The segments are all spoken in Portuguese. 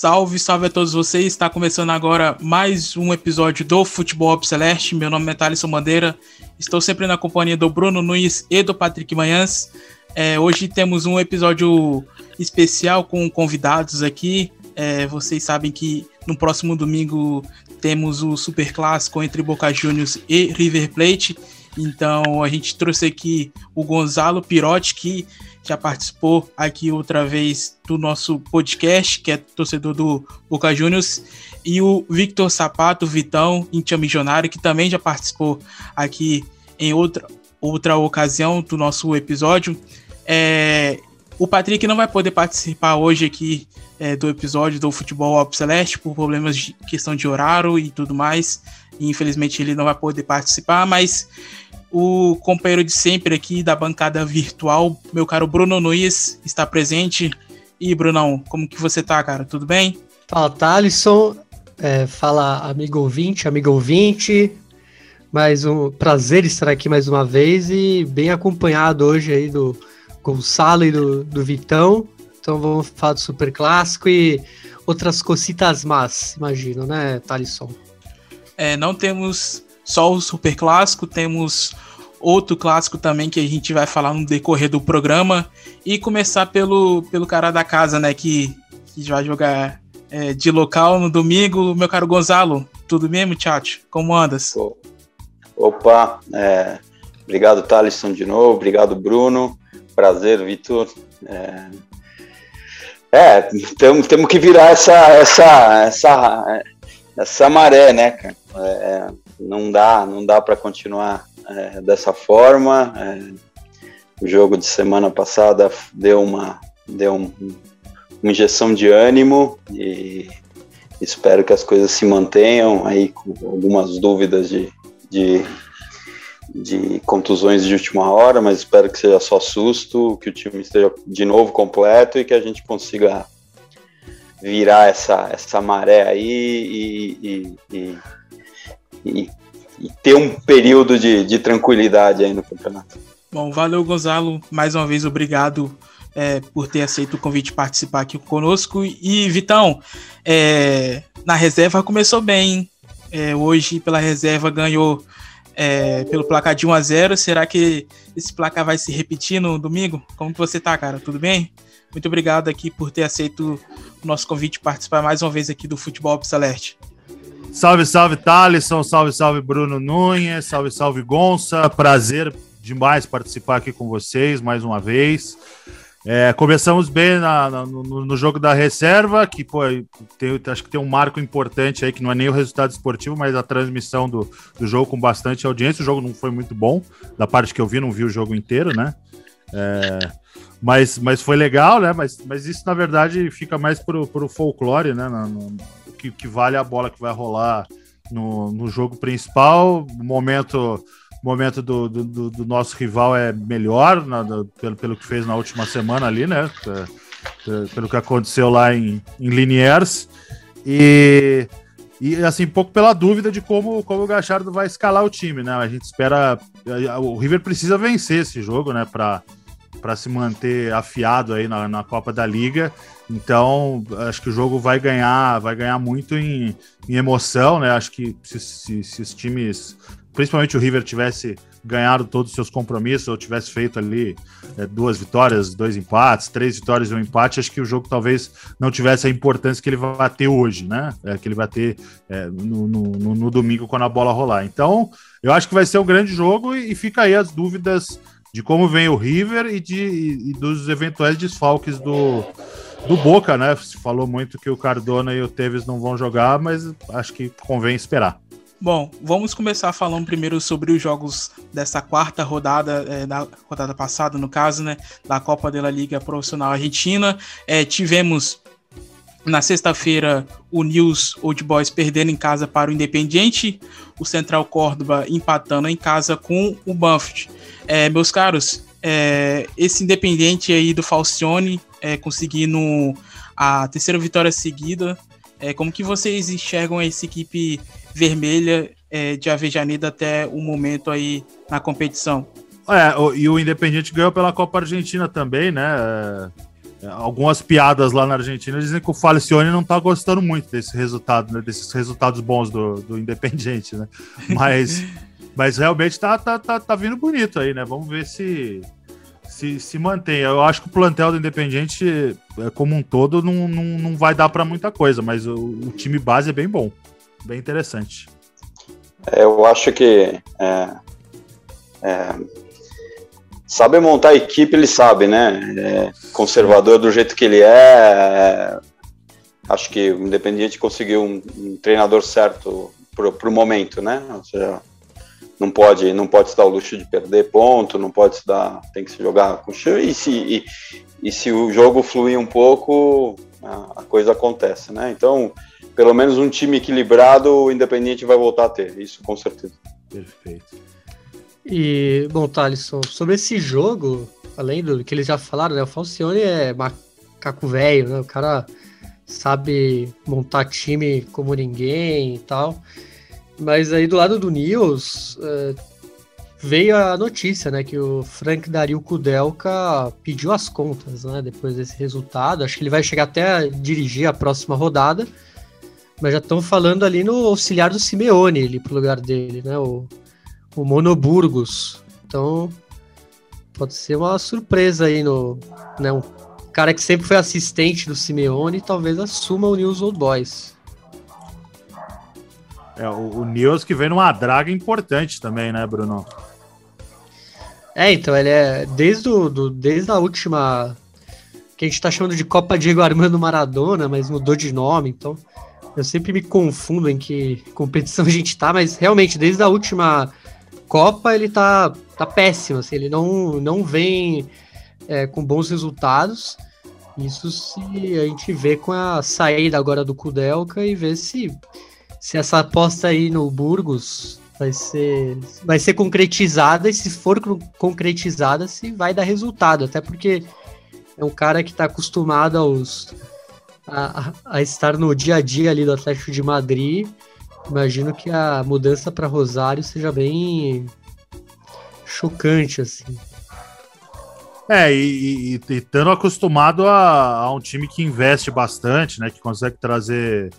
Salve, salve a todos vocês. Está começando agora mais um episódio do Futebol Celeste. Meu nome é Thalisson Bandeira. Estou sempre na companhia do Bruno Nunes e do Patrick Manhãs. É, hoje temos um episódio especial com convidados aqui. É, vocês sabem que no próximo domingo temos o Super Clássico entre Boca Juniors e River Plate. Então a gente trouxe aqui o Gonzalo Pirotti, que já participou aqui outra vez do nosso podcast, que é torcedor do Boca Juniors, e o Victor Sapato, Vitão, Intia Milionário, que também já participou aqui em outra, outra ocasião do nosso episódio. É, o Patrick não vai poder participar hoje aqui é, do episódio do Futebol Alpo Celeste por problemas de questão de horário e tudo mais. E, infelizmente ele não vai poder participar, mas o companheiro de sempre aqui da bancada virtual, meu caro Bruno Nunes, está presente. E, Brunão, como que você tá, cara? Tudo bem? Fala, Thalisson. É, fala, amigo ouvinte, amigo ouvinte. Mais um prazer estar aqui mais uma vez e bem acompanhado hoje aí do Gonçalo e do, do Vitão. Então vamos falar do Super Clássico e outras cositas más, imagino, né, Thalisson? É, não temos só o super clássico, temos outro clássico também que a gente vai falar no decorrer do programa. E começar pelo, pelo cara da casa, né, que, que vai jogar é, de local no domingo, meu caro Gonzalo, tudo mesmo, chat? Como andas? Opa, é, obrigado Thalisson de novo, obrigado Bruno, prazer Vitor, é, é temos, temos que virar essa, essa, essa, essa maré, né, cara? É, não dá, não dá para continuar é, dessa forma. É, o jogo de semana passada deu uma, deu um, uma injeção de ânimo e espero que as coisas se mantenham aí com algumas dúvidas de, de, de contusões de última hora, mas espero que seja só susto, que o time esteja de novo completo e que a gente consiga virar essa, essa maré aí e, e, e e, e ter um período de, de, tranquilidade aí no campeonato. Bom, valeu, Gonzalo. Mais uma vez, obrigado é, por ter aceito o convite de participar aqui conosco. E, Vitão, é, na reserva começou bem. É, hoje, pela reserva, ganhou é, pelo placar de 1 a 0 Será que esse placar vai se repetir no domingo? Como que você tá, cara? Tudo bem? Muito obrigado aqui por ter aceito o nosso convite de participar mais uma vez aqui do Futebol Celeste. Salve, salve, Thalisson. Salve, salve, Bruno Nunes. Salve, salve, Gonça. Prazer demais participar aqui com vocês mais uma vez. É, começamos bem na, na, no, no, jogo da reserva, que pô, tem, acho que tem um marco importante aí, que não é nem o resultado esportivo, mas a transmissão do, do jogo com bastante audiência. O jogo não foi muito bom, da parte que eu vi, não vi o jogo inteiro, né? É, mas, mas foi legal, né? Mas, mas isso, na verdade, fica mais pro, pro folclore, né? Que, que vale a bola que vai rolar no, no jogo principal. O momento, momento do, do, do nosso rival é melhor, na, do, pelo, pelo que fez na última semana ali, né? Pelo que aconteceu lá em, em Liniers. E, e assim, um pouco pela dúvida de como, como o Gachardo vai escalar o time, né? A gente espera. O River precisa vencer esse jogo, né? Para se manter afiado aí na, na Copa da Liga. Então, acho que o jogo vai ganhar, vai ganhar muito em, em emoção, né? Acho que se, se, se, os times, principalmente o River, tivesse ganhado todos os seus compromissos, ou tivesse feito ali é, duas vitórias, dois empates, três vitórias e um empate, acho que o jogo talvez não tivesse a importância que ele vai ter hoje, né? É, que ele vai ter é, no, no, no, domingo quando a bola rolar. Então, eu acho que vai ser um grande jogo e, e fica aí as dúvidas de como vem o River e, de, e dos eventuais desfalques do do Boca, né? Se falou muito que o Cardona e o Tevez não vão jogar, mas acho que convém esperar. Bom, vamos começar falando primeiro sobre os jogos dessa quarta rodada, é, da rodada passada, no caso, né, da Copa da Liga Profissional Argentina. É, tivemos na sexta-feira o News Old Boys perdendo em casa para o Independiente, o Central Córdoba empatando em casa com o Banfield. É, meus caros, é, esse Independente aí do Falcione é, conseguindo a terceira vitória seguida, é, como que vocês enxergam essa equipe vermelha é, de Avejaneda até o momento aí na competição? É, e o Independiente ganhou pela Copa Argentina também, né? Algumas piadas lá na Argentina dizem que o Falcione não tá gostando muito desse resultado, né, desses resultados bons do, do Independiente, né? Mas, mas realmente tá, tá, tá, tá vindo bonito aí, né? Vamos ver se, se, se mantém. Eu acho que o plantel do Independiente, é, como um todo, não, não, não vai dar para muita coisa, mas o, o, time base é bem bom, bem interessante. É, eu acho que é, é, sabe montar equipe, ele sabe, né? É, conservador do jeito que ele é, é. acho que o Independiente conseguiu um, um treinador certo para o momento, né? Ou seja, não pode, não pode se dar o luxo de perder ponto, não pode se dar, tem que se jogar com chão. E se, e, e se o jogo fluir um pouco, a, a, coisa acontece, né? Então, pelo menos um time equilibrado, o Independiente vai voltar a ter, isso com certeza. Perfeito. E, bom, Thalisson, sobre esse jogo, além do que eles já falaram, né? O Falcione é macaco velho, né? O cara sabe montar time como ninguém e tal. Mas aí do lado do News é, veio a notícia, né? Que o Frank Dario Kudelka pediu as contas, né? Depois desse resultado. Acho que ele vai chegar até a dirigir a próxima rodada. Mas já estão falando ali no auxiliar do Simeone, ali pro lugar dele, né? O o Monoburgos. Então, pode ser uma surpresa aí no. Né, um cara que sempre foi assistente do Simeone talvez assuma o News Old Boys. É, o, o News que vem numa draga importante também, né, Bruno? É, então, ele é. Desde, o, do, desde a última. Que a gente tá chamando de Copa Diego Armando Maradona, mas mudou de nome, então. Eu sempre me confundo em que competição a gente tá, mas realmente, desde a última Copa ele tá, tá péssimo, assim, ele não, não vem é, com bons resultados. Isso se a gente vê com a saída agora do Kudelka e ver se, se essa aposta aí no Burgos vai ser, vai ser concretizada e se for concretizada, se vai dar resultado. Até porque é um cara que está acostumado aos, a, a, estar no dia a dia ali do Atlético de Madrid imagino que a mudança para Rosário seja bem chocante, assim. É, e, e, e estando acostumado a, a, um time que investe bastante, né? Que consegue trazer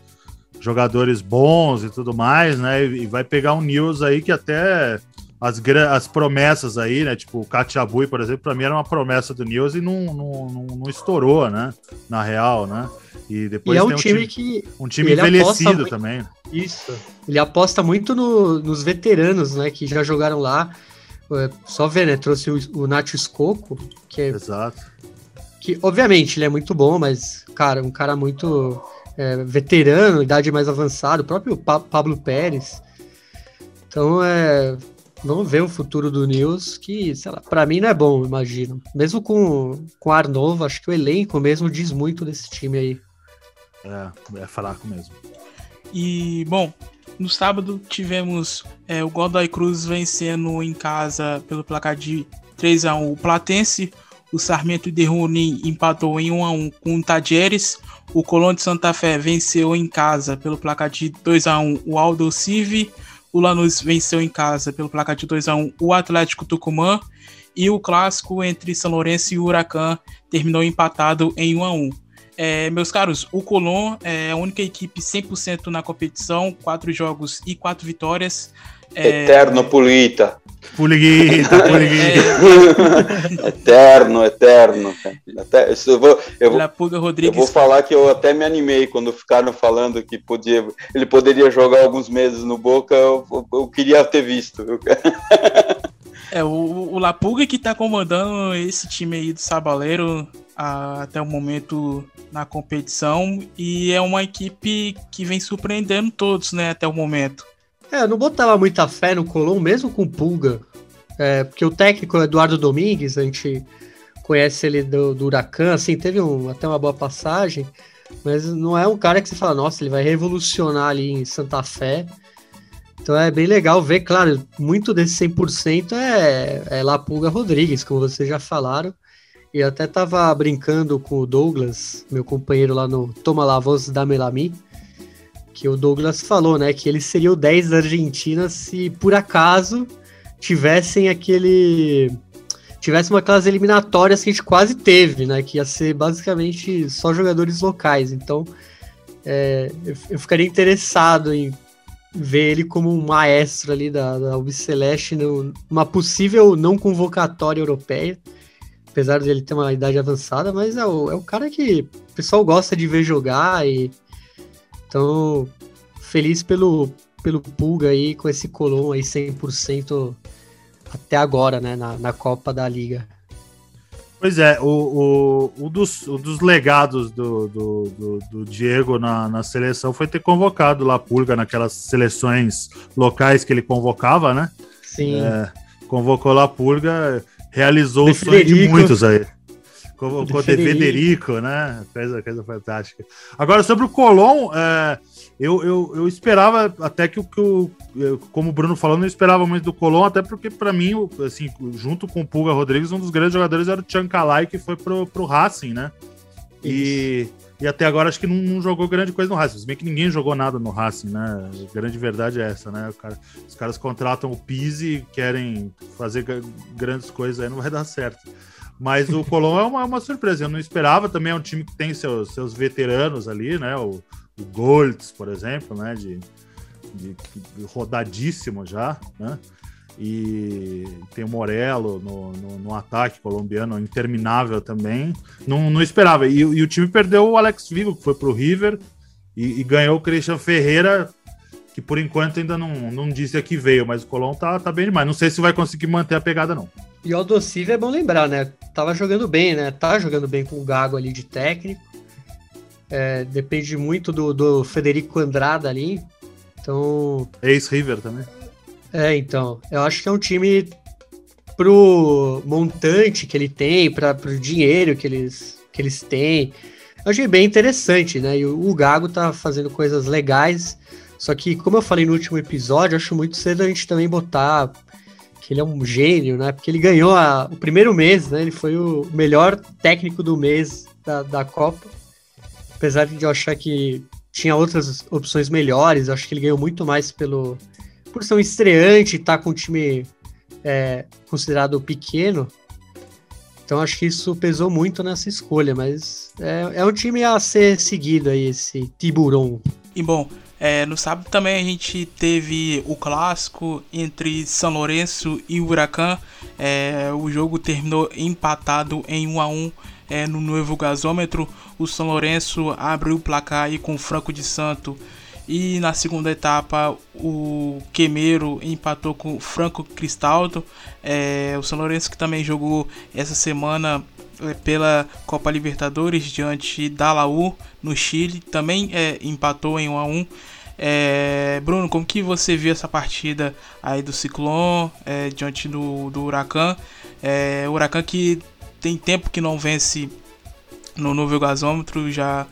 jogadores bons e tudo mais, né? E, e vai pegar um News aí que até as, as promessas aí, né? Tipo, o Katiabui, por exemplo, para mim era uma promessa do News e não, não, não, não estourou, né? Na real, né? E depois e é um, time, um time, que. Um time envelhecido também. Isso. Ele aposta muito no, nos veteranos, né? Que já jogaram lá. É, só ver, né? Trouxe o, o Nacho Scocco, que é. Exato. Que, obviamente, ele é muito bom, mas, cara, um cara muito é, veterano, idade mais avançada, o próprio pa Pablo Pérez. Então, é. Vamos ver o futuro do News, que, sei lá, pra mim não é bom, imagino. Mesmo com, com ar novo, acho que o elenco mesmo diz muito desse time aí. É, é fraco mesmo. E, bom, no sábado tivemos é, o Godoy Cruz vencendo em casa pelo placar de 3 a 1 o Platense. O Sarmento de Runi empatou em 1 a 1 com o Tadieres. O Colón de Santa Fé venceu em casa pelo placar de 2 a 1 o Aldo Civi. O Lanús venceu em casa pelo placar de 2 a 1 o Atlético Tucumã. E o clássico entre São Lourenço e Huracan terminou empatado em 1 a 1. É, meus caros, o Colón é a única equipe 100% na competição, quatro jogos e quatro vitórias. É... Eterno Pulita. Puliguita, Puliguita. eterno, eterno. Até, eu, vou, eu, vou, Rodrigues. eu vou falar que eu até me animei quando ficaram falando que podia, ele poderia jogar alguns meses no Boca, eu, eu queria ter visto. É, o, o Lapuga que tá comandando esse time aí do Sabaleiro a, até o momento na competição e é uma equipe que vem surpreendendo todos, né, até o momento. É, eu não botava muita fé no Colom, mesmo com Pulga, é, porque o técnico Eduardo Domingues, a gente conhece ele do, do Huracan, assim, teve um, até uma boa passagem, mas não é um cara que você fala, nossa, ele vai revolucionar ali em Santa Fé. Então é bem legal ver, claro, muito desse 100% é, é Lapulga Rodrigues, como vocês já falaram. E até tava brincando com o Douglas, meu companheiro lá no Toma La Voz da Melami, que o Douglas falou, né, que ele seria o 10 da Argentina se por acaso tivessem aquele tivesse uma classe eliminatória que a gente quase teve, né, que ia ser basicamente só jogadores locais. Então, é, eu, eu, ficaria interessado em ver ele como um maestro ali da, da Albiceleste numa possível não convocatória europeia apesar de ele ter uma idade avançada, mas é o, é o cara que o pessoal gosta de ver jogar e então feliz pelo, pelo Pulga aí com esse Colom aí 100% até agora, né, na, na Copa da Liga. Pois é, o, o, um, dos, um dos legados do, do, do, do Diego na, na seleção foi ter convocado lá Pulga naquelas seleções locais que ele convocava, né? Sim. É, convocou lá Pulga, realizou o sonho de muitos aí. Como de, de Federico, né? Coisa, coisa fantástica. Agora, sobre o Colom, é, eu, eu, eu esperava até que o que o. Como o Bruno falou, não esperava muito do Colom, até porque, para mim, assim, junto com o Pulga Rodrigues, um dos grandes jogadores era o Tchancalai, que foi pro, pro Racing, né? E. E até agora acho que não, não, jogou grande coisa no Racing. Se bem que ninguém jogou nada no Racing, né? A grande verdade é essa, né? Cara, os caras contratam o Pise e querem fazer grandes coisas aí, não vai dar certo. Mas o Colón é uma, uma, surpresa. Eu não esperava. Também é um time que tem seus, seus veteranos ali, né? O, o Golds, por exemplo, né? De, de, de rodadíssimo já, né? e tem o Morello no, no, no, ataque colombiano, interminável também. Não, não esperava. E, e, o time perdeu o Alex Vigo, que foi pro River, e, e, ganhou o Christian Ferreira, que por enquanto ainda não, não disse a que veio, mas o Colón tá, tá bem demais. Não sei se vai conseguir manter a pegada, não. E o Aldocive é bom lembrar, né? Tava jogando bem, né? Tá jogando bem com o Gago ali de técnico. É, depende muito do, do Federico Andrada ali. Então. Ex-River também. É, então. Eu acho que é um time pro montante que ele tem, para pro dinheiro que eles, que eles têm. Eu achei bem interessante, né? E o, o Gago tá fazendo coisas legais. Só que, como eu falei no último episódio, acho muito cedo a gente também botar que ele é um gênio, né? Porque ele ganhou a, o primeiro mês, né? Ele foi o melhor técnico do mês da, da Copa. Apesar de eu achar que tinha outras opções melhores, acho que ele ganhou muito mais pelo, por ser um estreante e tá com um time é, considerado pequeno, então acho que isso pesou muito nessa escolha, mas é, é um time a ser seguido aí, esse Tiburon. E bom, é, no sábado também a gente teve o clássico entre São Lourenço e Huracan. É, o jogo terminou empatado em 1 a 1 é, no novo gasômetro. O São Lourenço abriu o placar aí com o Franco de Santo e na segunda etapa, o Quemeiro empatou com o Franco Cristaldo. É, o São Lourenço que também jogou essa semana pela Copa Libertadores diante da Laú no Chile. Também é, empatou em 1 a 1 é, Bruno, como que você viu essa partida aí do Ciclone é, diante do, do Huracan? É, Huracan que tem tempo que não vence no novo gasômetro, já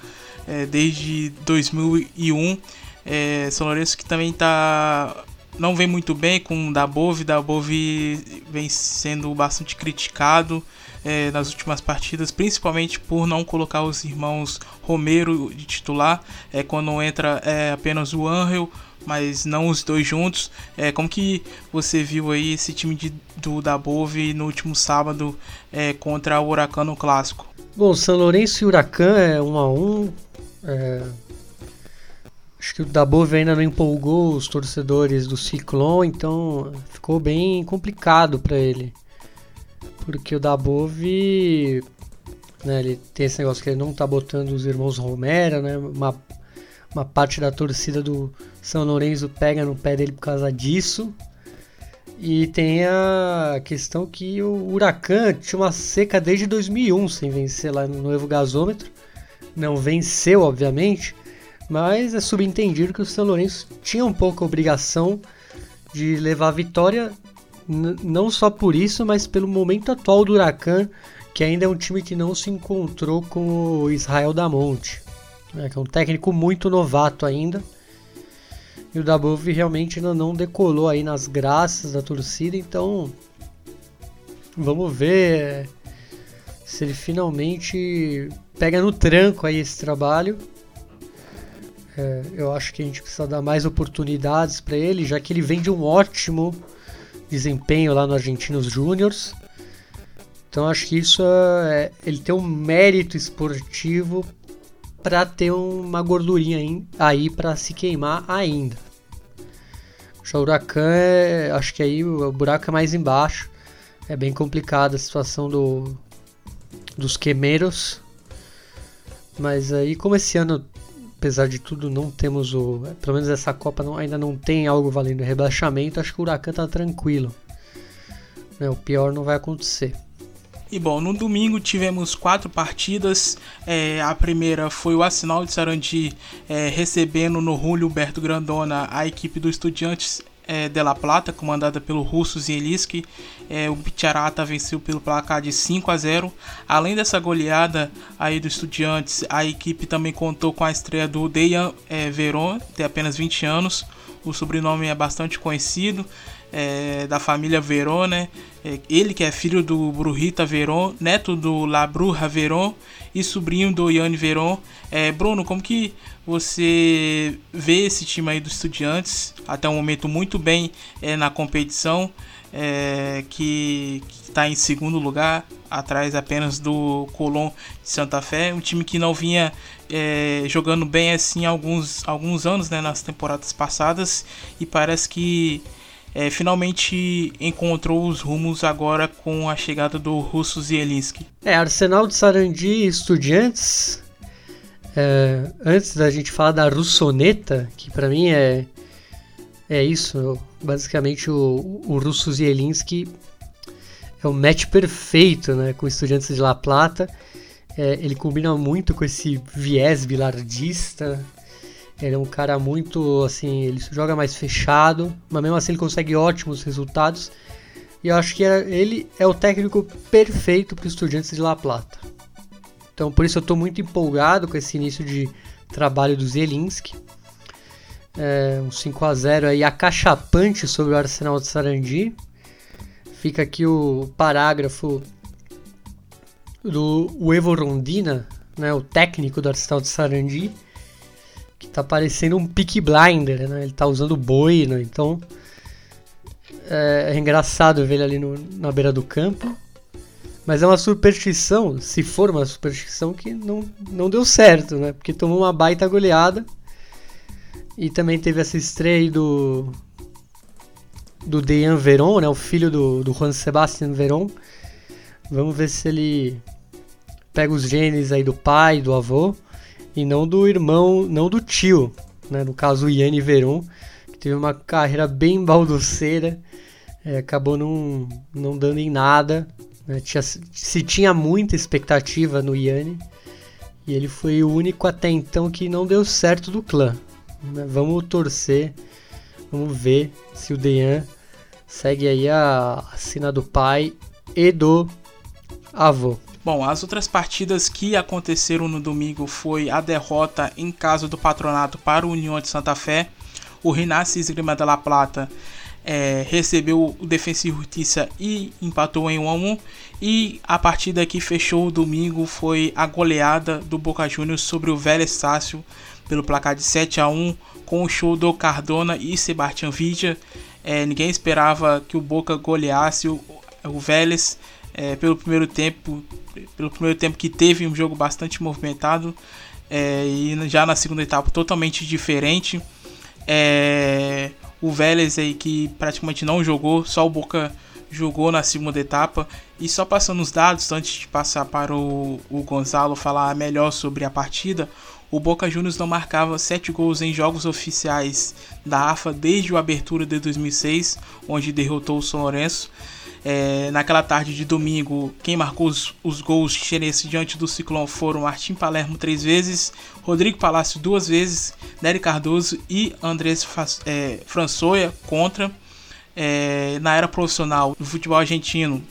é, desde 2001. É, São Lourenço que também tá não vem muito bem com o Dabove. Dabove vem sendo bastante criticado é, nas últimas partidas, principalmente por não colocar os irmãos Romero de titular. É, quando entra é, apenas o Angel, mas não os dois juntos. É, como que você viu aí esse time de, do Dabove no último sábado é, contra o Huracan no Clássico? Bom, São Lourenço e Huracan é um a um. É, acho que o Dabove ainda não empolgou os torcedores do Ciclone, então ficou bem complicado para ele. Porque o Dabove, né, ele tem esse negócio que ele não tá botando os irmãos Romero, né? Uma, uma parte da torcida do São Lourenço pega no pé dele por causa disso. E tem a questão que o Huracan tinha uma seca desde 2001 sem vencer lá no novo gasômetro. Não venceu, obviamente, mas é subentendido que o São Lourenço tinha um pouco a obrigação de levar a vitória, não só por isso, mas pelo momento atual do Huracan, que ainda é um time que não se encontrou com o Israel Damonte, né, que é um técnico muito novato ainda. E o Dabov realmente ainda não decolou aí nas graças da torcida, então vamos ver se ele finalmente pega no tranco aí esse trabalho. É, eu acho que a gente precisa dar mais oportunidades para ele, já que ele vem de um ótimo desempenho lá no Argentinos Júniors. Então acho que isso é, ele tem um mérito esportivo para ter uma gordurinha aí para se queimar ainda. Já o Huracan, é, acho que aí o buraco é mais embaixo. É bem complicada a situação do, dos quemeiros. Mas aí, como esse ano, apesar de tudo, não temos o. Pelo menos essa Copa não, ainda não tem algo valendo rebaixamento, acho que o Huracan tá tranquilo. Né, o pior não vai acontecer. E bom, no domingo tivemos quatro partidas. É, a primeira foi o Arsenal de Sarandi é, recebendo no Julio Humberto Grandona a equipe do Estudiantes é, de La Plata, comandada pelo russo Zielinski. É, o Picharata venceu pelo placar de 5 a 0. Além dessa goleada aí do Estudiantes, a equipe também contou com a estreia do Dejan é, Veron, tem apenas 20 anos. O sobrenome é bastante conhecido é, da família Veron, né? É, ele que é filho do Brujita Veron, neto do La Bruja Veron e sobrinho do Yanni Veron. É, Bruno, como que você vê esse time aí dos Estudiantes? Até o momento muito bem é, na competição, é, que está em segundo lugar, atrás apenas do Colón de Santa Fé, um time que não vinha é, jogando bem assim há alguns, alguns anos, né, nas temporadas passadas, e parece que é, finalmente encontrou os rumos agora com a chegada do Russo Zielinski. É, Arsenal de Sarandi e Estudiantes. É, antes da gente falar da Russoneta, que para mim é é isso, basicamente o, o Russo Zielinski é o match perfeito, né, com Estudiantes de La Plata. É, ele combina muito com esse viés bilardista, ele é um cara muito, assim, ele joga mais fechado, mas mesmo assim ele consegue ótimos resultados. E eu acho que ele é o técnico perfeito para os estudantes de La Plata. Então por isso eu estou muito empolgado com esse início de trabalho do Zelinski. É, um 5 a 0 aí acachapante sobre o Arsenal de Sarandi. Fica aqui o parágrafo do Evo Rondina, né, o técnico do Arsenal de Sarandi que tá parecendo um Peak Blinder, né? Ele tá usando boi, né? Então é, é engraçado ver ele ali no, na beira do campo. Mas é uma superstição, se for uma superstição, que não, não deu certo, né? Porque tomou uma baita goleada. E também teve essa estreia aí do. Do Dejan Veron, né? O filho do, do Juan Sebastian Veron. Vamos ver se ele pega os genes aí do pai, do avô e não do irmão, não do tio, né? no caso o Yanni Veron, que teve uma carreira bem baldoceira, é, acabou não, não dando em nada. Né? Tinha, se tinha muita expectativa no Yanni, e ele foi o único até então que não deu certo do clã. Né? Vamos torcer, vamos ver se o Dejan segue aí a, a sina do pai e do avô. Bom, as outras partidas que aconteceram no domingo foi a derrota em casa do Patronato para o União de Santa Fé. O Renasce Esgrima da La Plata é, recebeu o Defensa e Justiça e empatou em 1 a 1 e a partida que fechou o domingo foi a goleada do Boca Juniors sobre o Vélez Sácio pelo placar de 7 a 1 com o show do Cardona e Sebastião Vidia. É, ninguém esperava que o Boca goleasse o, o Vélez é, pelo primeiro tempo, pelo primeiro tempo que teve um jogo bastante movimentado é, e já na segunda etapa totalmente diferente. É, o Vélez aí que praticamente não jogou, só o Boca jogou na segunda etapa. E só passando os dados, antes de passar para o, o Gonzalo falar melhor sobre a partida, o Boca Juniors não marcava 7 gols em jogos oficiais da AFA desde a abertura de 2006, onde derrotou o São Lourenço. É, naquela tarde de domingo, quem marcou os, os gols chineses diante do Ciclone foram Martim Palermo três vezes, Rodrigo Palácio duas vezes, Nery Cardoso e Andrés é, Françoia contra. É, na era profissional do futebol argentino,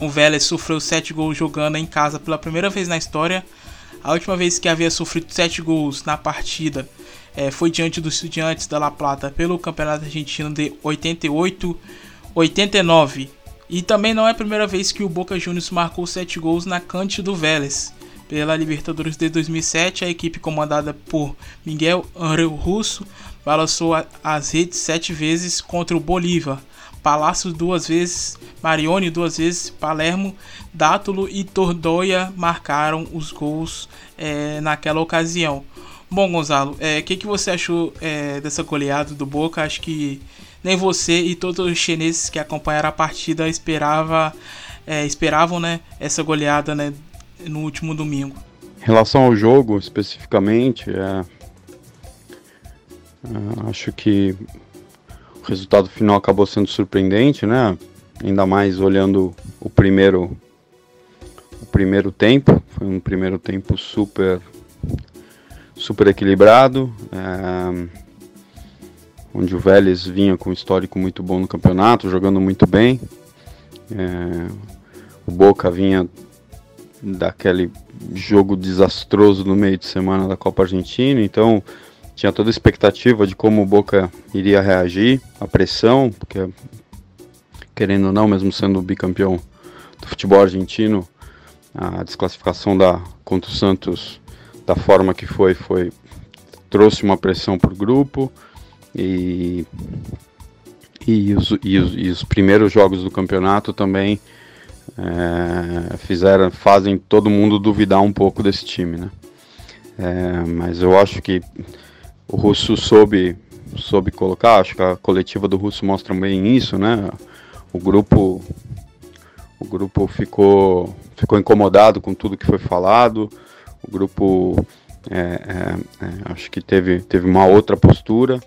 o Vélez sofreu sete gols jogando em casa pela primeira vez na história. A última vez que havia sofrido sete gols na partida é, foi diante dos Estudiantes da La Plata pelo Campeonato Argentino de 88-89. E também não é a primeira vez que o Boca Juniors marcou 7 gols na cante do Vélez. Pela Libertadores de 2007, a equipe comandada por Miguel Angel Russo balançou as redes sete vezes contra o Bolívar, Palácio duas vezes, Marione duas vezes, Palermo, Dátulo e Tordoia marcaram os gols é, naquela ocasião. Bom, Gonzalo, o é, que, que você achou é, dessa goleada do Boca? Acho que nem você e todos os chineses que acompanharam a partida esperava, é, esperavam né, essa goleada né, no último domingo. Em relação ao jogo especificamente, é, é, acho que o resultado final acabou sendo surpreendente, né? Ainda mais olhando o primeiro o primeiro tempo, foi um primeiro tempo super super equilibrado, é, onde o Vélez vinha com um histórico muito bom no campeonato, jogando muito bem. É, o Boca vinha daquele jogo desastroso no meio de semana da Copa Argentina, então tinha toda a expectativa de como o Boca iria reagir, a pressão, porque querendo ou não, mesmo sendo bicampeão do futebol argentino, a desclassificação da contra o Santos da forma que foi, foi trouxe uma pressão para o grupo e, e, os, e, os, e os primeiros jogos do campeonato também é, fizeram, fazem todo mundo duvidar um pouco desse time, né? É, mas eu acho que o Russo soube, soube colocar, acho que a coletiva do Russo mostra bem isso, né? O grupo, o grupo ficou, ficou incomodado com tudo que foi falado, o grupo é, é, é acho que teve, teve uma outra postura,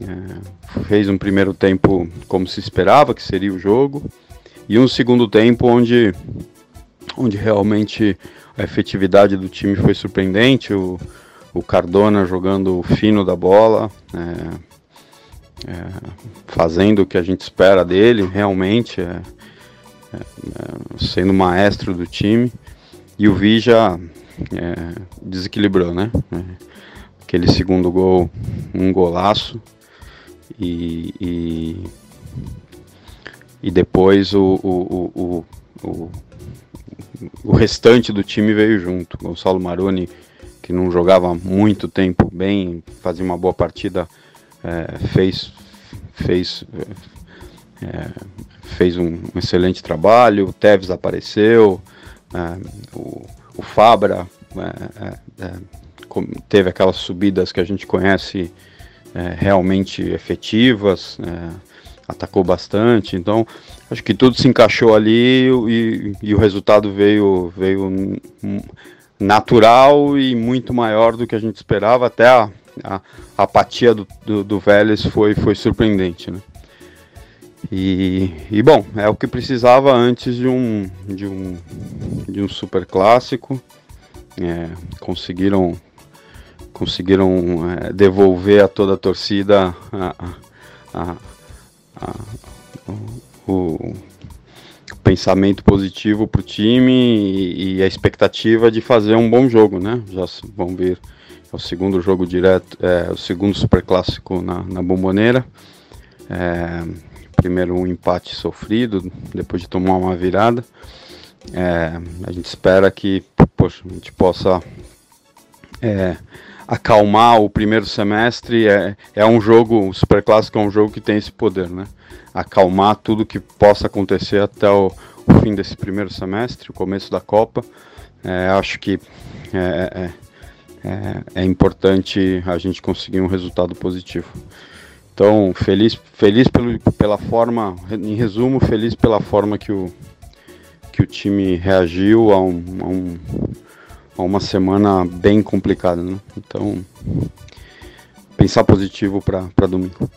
é, fez um primeiro tempo como se esperava que seria o jogo, e um segundo tempo onde, onde realmente a efetividade do time foi surpreendente. O, o Cardona jogando fino da bola, é, é, fazendo o que a gente espera dele, realmente, é, é, é sendo maestro do time. E o Vija é, desequilibrou, né? aquele segundo gol, um golaço. E, e, e depois o, o, o, o, o restante do time veio junto. Gonçalo Maroni que não jogava muito tempo bem, fazia uma boa partida, é, fez, fez, é, fez um, um, excelente trabalho, o Tevez apareceu, é, o, o, Fabra é, é, é, teve aquelas subidas que a gente conhece realmente efetivas, atacou bastante, então acho que tudo se encaixou ali e, e o resultado veio, veio natural e muito maior do que a gente esperava. Até a, a, a apatia do, do, do, Vélez foi, foi surpreendente. Né? E, e, bom, é o que precisava antes de um, de um, de um super clássico. É, conseguiram conseguiram é, devolver a toda a torcida a, a, a, o, pensamento positivo para o time e, e, a expectativa de fazer um bom jogo, né? Já vão vir é o segundo jogo direto, é, o segundo super clássico na, na Bomboneira. É, primeiro um empate sofrido, depois de tomar uma virada. É, a gente espera que poxa, a gente possa é, acalmar o primeiro semestre. É, é um jogo, o Super Clássico é um jogo que tem esse poder, né? acalmar tudo que possa acontecer até o, o fim desse primeiro semestre, o começo da Copa. É, acho que é, é, é, é, importante a gente conseguir um resultado positivo. Então, feliz, feliz pelo, pela forma, em resumo, feliz pela forma que o, que o time reagiu a, um, a, um, a uma semana bem complicada. Né? Então, pensar positivo para domingo.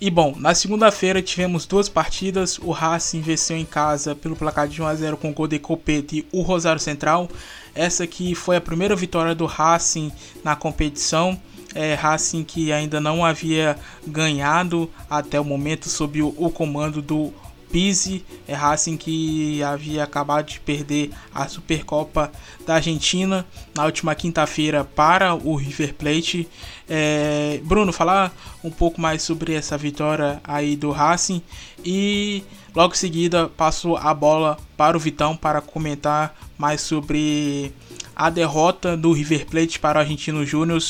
E bom, na segunda-feira tivemos duas partidas. O Racing venceu em casa pelo placar de 1 a 0 com o gol de Copete e o Rosário Central. Essa aqui foi a primeira vitória do Racing na competição. É, Racing que ainda não havia ganhado até o momento sob o, o comando do Pise, é Racing que havia acabado de perder a Supercopa da Argentina na última quinta-feira para o River Plate. É, Bruno, falar um pouco mais sobre essa vitória aí do Racing e logo em seguida passo a bola para o Vitão para comentar mais sobre a derrota do River Plate para o Argentino Júnior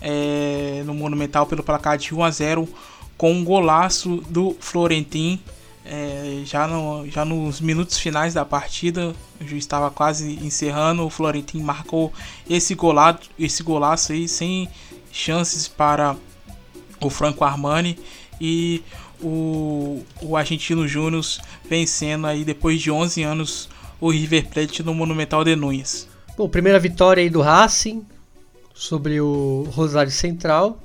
é, no Monumental pelo placar de 1 a 0 com um golaço do Florentin é, já, no, já nos minutos finais da partida, o juiz estava quase encerrando, o Florentin marcou esse, golado, esse golaço aí sem chances para o Franco Armani e o, o Argentino Júnior vencendo aí depois de 11 anos o River Plate no Monumental de Nunes. Bom, primeira vitória aí do Racing sobre o Rosário Central.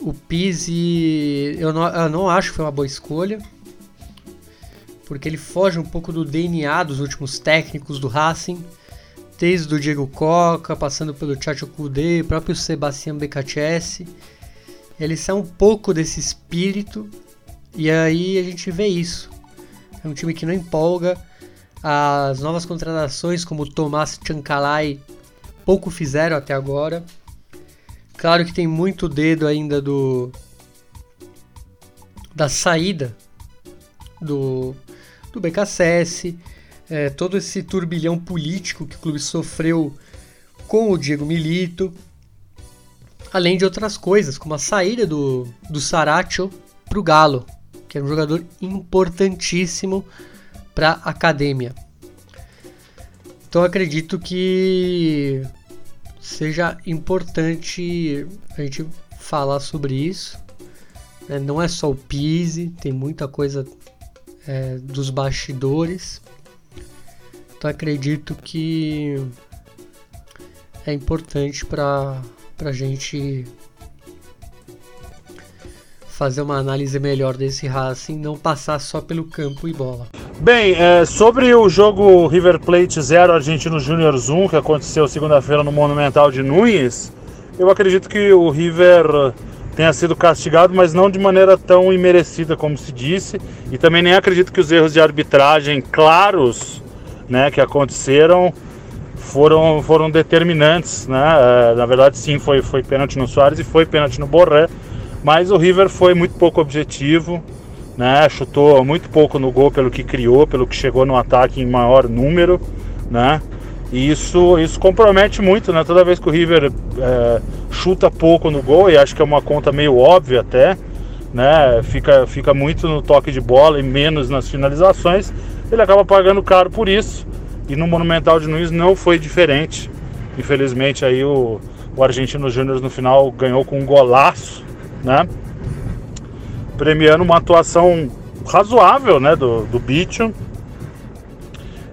O Pizzi, eu não, eu não acho que foi uma boa escolha. Porque ele foge um pouco do DNA dos últimos técnicos do Racing. Desde o Diego Coca, passando pelo Chacho Kudê, próprio Sebastião Becatese. Ele sai um pouco desse espírito. E aí a gente vê isso. É um time que não empolga. As novas contratações, como o Tomás Chancalay, pouco fizeram até agora. Claro que tem muito dedo ainda do da saída do do BKSS, é, todo esse turbilhão político que o clube sofreu com o Diego Milito, além de outras coisas, como a saída do, do Saracho para o Galo, que era um jogador importantíssimo para a academia. Então acredito que seja importante a gente falar sobre isso. Né? Não é só o Pise, tem muita coisa é, dos bastidores. Então acredito que é importante para a gente fazer uma análise melhor desse Racing, não passar só pelo campo e bola. Bem, é, sobre o jogo River Plate 0 Argentino Júnior 1, que aconteceu segunda-feira no Monumental de Nunes, eu acredito que o River tenha sido castigado, mas não de maneira tão imerecida como se disse, e também nem acredito que os erros de arbitragem claros né, que aconteceram foram, foram determinantes. Né? É, na verdade, sim, foi, foi pênalti no Soares e foi pênalti no Borré, mas o River foi muito pouco objetivo né? Chutou muito pouco no gol pelo que criou, pelo que chegou no ataque em maior número, né? E isso, isso compromete muito, né? Toda vez que o River é, chuta pouco no gol, e acho que é uma conta meio óbvia até, né? Fica, fica muito no toque de bola e menos nas finalizações, ele acaba pagando caro por isso. E no Monumental de Nunes não foi diferente. Infelizmente aí o, o Argentino Júnior no final ganhou com um golaço, né? premiando uma atuação razoável né, do, do Bicho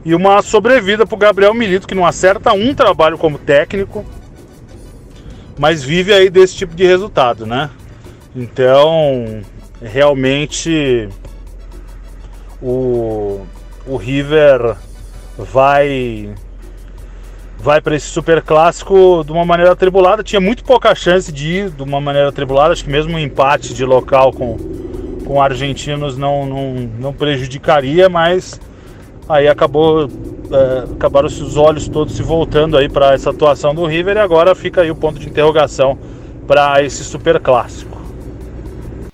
e uma sobrevida para o Gabriel Milito, que não acerta um trabalho como técnico, mas vive aí desse tipo de resultado, né? Então, realmente o, o River vai vai para esse super clássico de uma maneira atribulada. Tinha muito pouca chance de ir de uma maneira atribulada. Acho que mesmo um empate de local com, com argentinos não, não, não prejudicaria, mas aí acabou é, acabaram os olhos todos se voltando aí para essa atuação do River e agora fica aí o ponto de interrogação para esse super clássico.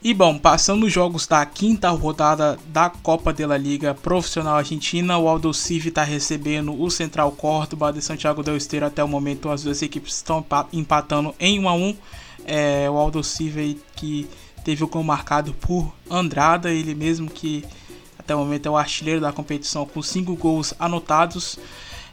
E bom, passando os jogos da quinta rodada da Copa de la Liga Profissional Argentina, o Aldo Civi está recebendo o Central Córdoba de Santiago del Esteiro. Até o momento, as duas equipes estão empatando em 1 a 1. É, o Aldo Civi que teve o gol marcado por Andrada, ele mesmo que até o momento é o artilheiro da competição com 5 gols anotados.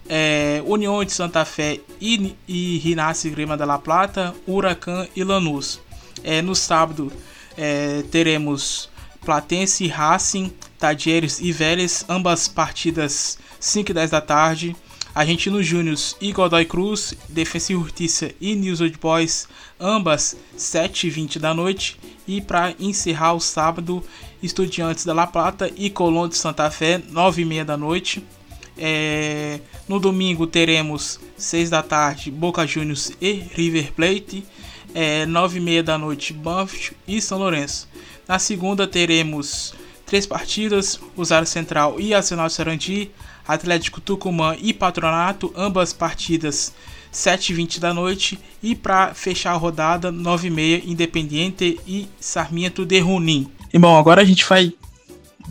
É, União de Santa Fé e, e Rinassi Grima da La Plata, Huracan e Lanús. É, no sábado é, teremos Platense, Racing, Tadieres e Vélez, ambas partidas 5 e 10 da tarde. Argentino Júnior e Godoy Cruz, Defensa e Justiça e News Old Boys, ambas 7 e 20 da noite. E para encerrar o sábado, Estudiantes da La Plata e Colón de Santa Fé, 9 e meia da noite. É, no domingo teremos 6 da tarde Boca Juniors e River Plate é, 9 e meia da noite, Banfield e São Lourenço. Na segunda teremos três partidas: Rosário Central e Arsenal Sarandi, Atlético Tucumã e Patronato, ambas partidas 7h20 da noite. E para fechar a rodada, 9h30, Independiente e Sarmiento de Junín. E bom, agora a gente vai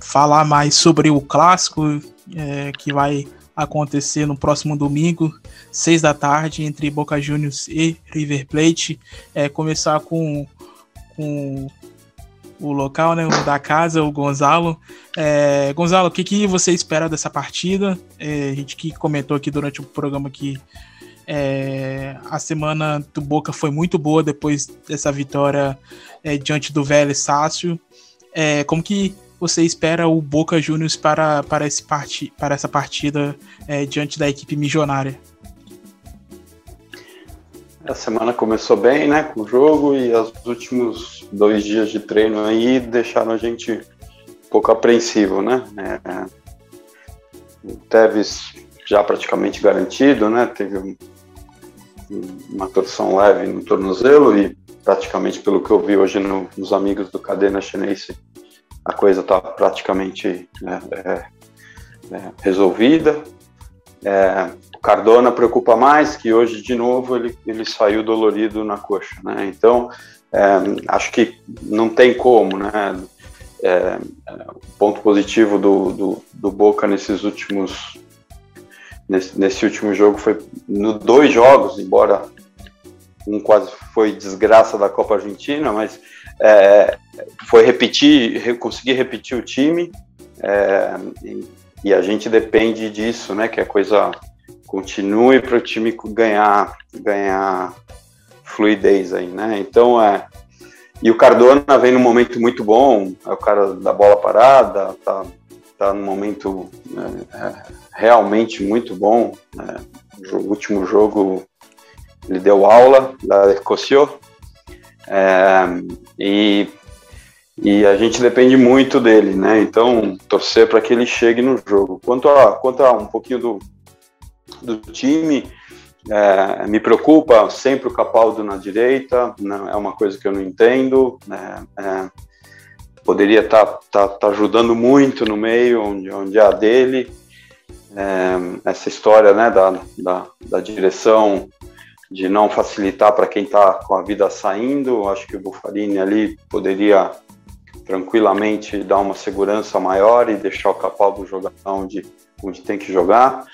falar mais sobre o clássico é, que vai acontecer no próximo domingo, 6 da tarde, entre Boca Juniors e River Plate. É, começar com, com o local, né, o da casa, o Gonzalo. É, Gonzalo, o que, que você espera dessa partida? É, a gente que comentou aqui durante o programa que é, a semana do Boca foi muito boa depois dessa vitória é, diante do Vélez Sácio. É, como que você espera o Boca Juniors para, para, esse parti, para essa partida é, diante da equipe milionária? A semana começou bem, né, com o jogo e os últimos dois dias de treino aí deixaram a gente um pouco apreensivo, né? É, o Tevez já praticamente garantido, né? Teve um, uma torção leve no tornozelo e praticamente pelo que eu vi hoje no, nos amigos do Cadena Chinense, a coisa está praticamente né, é, é, resolvida. É, Cardona preocupa mais, que hoje de novo ele, ele saiu dolorido na coxa, né? Então é, acho que não tem como, né? É, o ponto positivo do, do, do, Boca nesses últimos nesse, nesse último jogo foi no dois jogos, embora um quase foi desgraça da Copa Argentina, mas é, foi repetir, conseguir repetir o time é, e, e, a gente depende disso, né? Que a coisa continue para o time ganhar, ganhar fluidez aí, né? Então é e o Cardona vem num momento muito bom, é o cara da bola parada, tá, tá num momento é, é, realmente muito bom. Né? O último jogo ele deu aula da Escócia é, e, e a gente depende muito dele, né? Então torcer para que ele chegue no jogo. Quanto a, quanto a um pouquinho do, do time, é, me preocupa sempre o Capaldo na direita, né, é uma coisa que eu não entendo. Né, é, poderia estar tá, tá, tá ajudando muito no meio, onde, onde é dele. É, essa história né, da, da, da, direção de não facilitar para quem está com a vida saindo, acho que o Buffarini ali poderia tranquilamente dar uma segurança maior e deixar o Capaldo jogar onde, onde tem que jogar.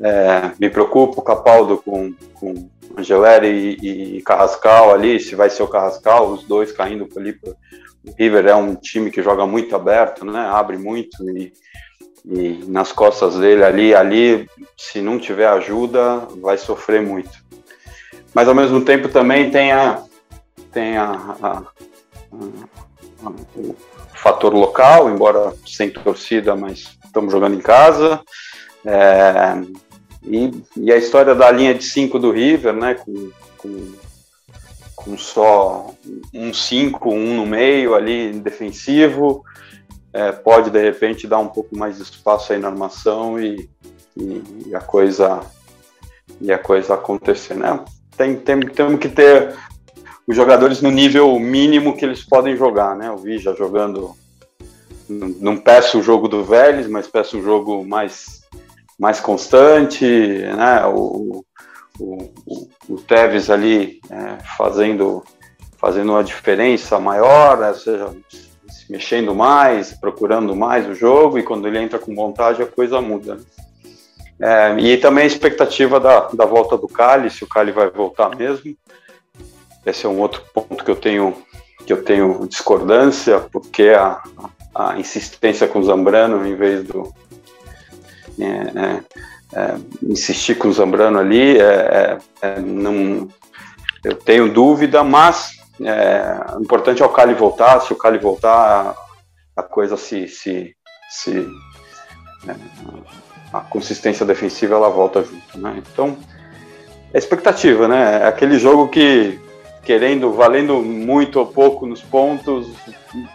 É, me preocupa o Capaldo com, com Angeleri e, e, Carrascal ali, se vai ser o Carrascal, os dois caindo ali. O River é um time que joga muito aberto, né? Abre muito e, e nas costas dele ali, ali, se não tiver ajuda, vai sofrer muito. Mas ao mesmo tempo também tem a tem a, a, a, o fator local, embora sem torcida, mas estamos jogando em casa. É, e, e, a história da linha de 5 do River, né, com, com, com só um 5, um no meio ali defensivo, é, pode de repente dar um pouco mais de espaço aí na armação e, e, e a coisa e a coisa acontecer, né? Tem, tem, temos que ter os jogadores no nível mínimo que eles podem jogar, né? Eu vi já jogando, não, peço o jogo do Vélez, mas peço um jogo mais mais constante, né? O, o, o, o Tevez ali é, fazendo, fazendo uma diferença maior, né? ou seja, se mexendo mais, procurando mais o jogo, e quando ele entra com vontade a coisa muda. Né? É, e também a expectativa da, da volta do Cali, se o Cali vai voltar mesmo. Esse é um outro ponto que eu tenho que eu tenho discordância, porque a, a insistência com o Zambrano em vez do, é, é, é, insistir com o Zambrano ali, é, é, não, eu tenho dúvida, mas o importante é o Cali voltar, se o Cali voltar, a, a coisa se, se, se a consistência defensiva ela volta junto, né? Então, é expectativa, né? É aquele jogo que querendo, valendo muito ou pouco nos pontos,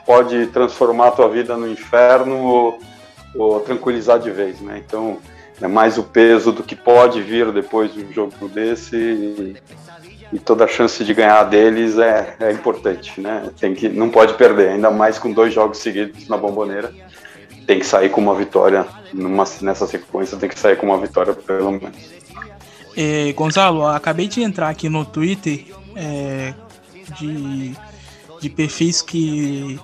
pode transformar a tua vida no inferno ou, ou tranquilizar de vez, né? Então é mais o peso do que pode vir depois de um jogo desse e, e toda a chance de ganhar deles é, é importante, né? Tem que, não pode perder, ainda mais com dois jogos seguidos na bomboneira. Tem que sair com uma vitória numa, nessa sequência, tem que sair com uma vitória pelo menos. Gonzalo, acabei de entrar aqui no Twitter é, de, de perfis que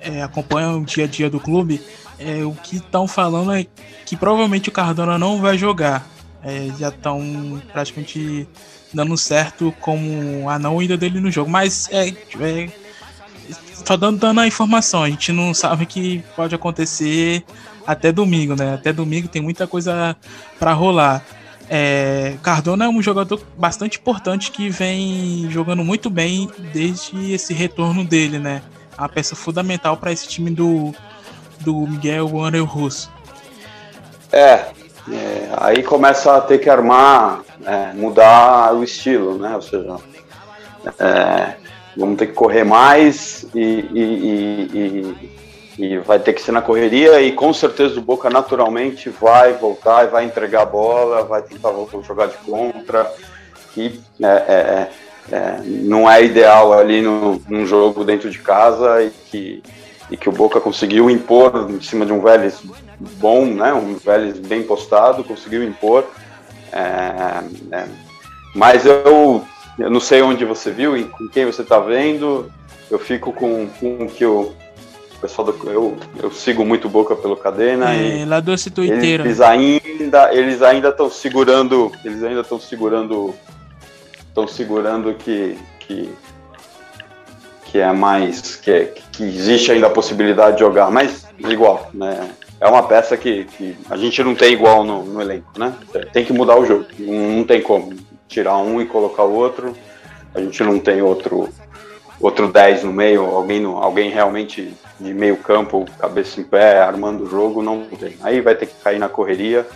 é, acompanham o dia a dia do clube. É, o que estão falando é que provavelmente o Cardona não vai jogar. É, já estão praticamente dando certo como a não ida dele no jogo. Mas é, é só dando, dando a informação, a gente não sabe que pode acontecer até domingo, né? Até domingo tem muita coisa para rolar. É, Cardona é um jogador bastante importante que vem jogando muito bem desde esse retorno dele, né? A peça fundamental para esse time do, do Miguel Angel Russo. É, é, aí começa a ter que armar, é, mudar o estilo, né? Ou seja, é, vamos ter que correr mais e, e, e, e, vai ter que ser na correria e com certeza o Boca naturalmente vai voltar e vai entregar a bola, vai tentar voltar a jogar de contra, que é, é, é, não é ideal ali no, num jogo dentro de casa e que, e que o Boca conseguiu impor em cima de um Vélez bom, né, um Vélez bem postado, conseguiu impor. É, é, mas eu eu não sei onde você viu e com quem você está vendo. Eu fico com, com que o pessoal do, eu, eu sigo muito Boca pelo Cadena é, e lá doce tuiteira. eles ainda eles ainda estão segurando eles ainda estão segurando estão segurando que, que que é mais que, é, que existe ainda a possibilidade de jogar mas igual né é uma peça que, que a gente não tem igual no, no elenco né tem que mudar o jogo não, não tem como tirar um e colocar o outro. A gente não tem outro outro 10 no meio, alguém, no, alguém realmente de meio campo, cabeça em pé, armando o jogo, não tem. Aí vai ter que cair na correria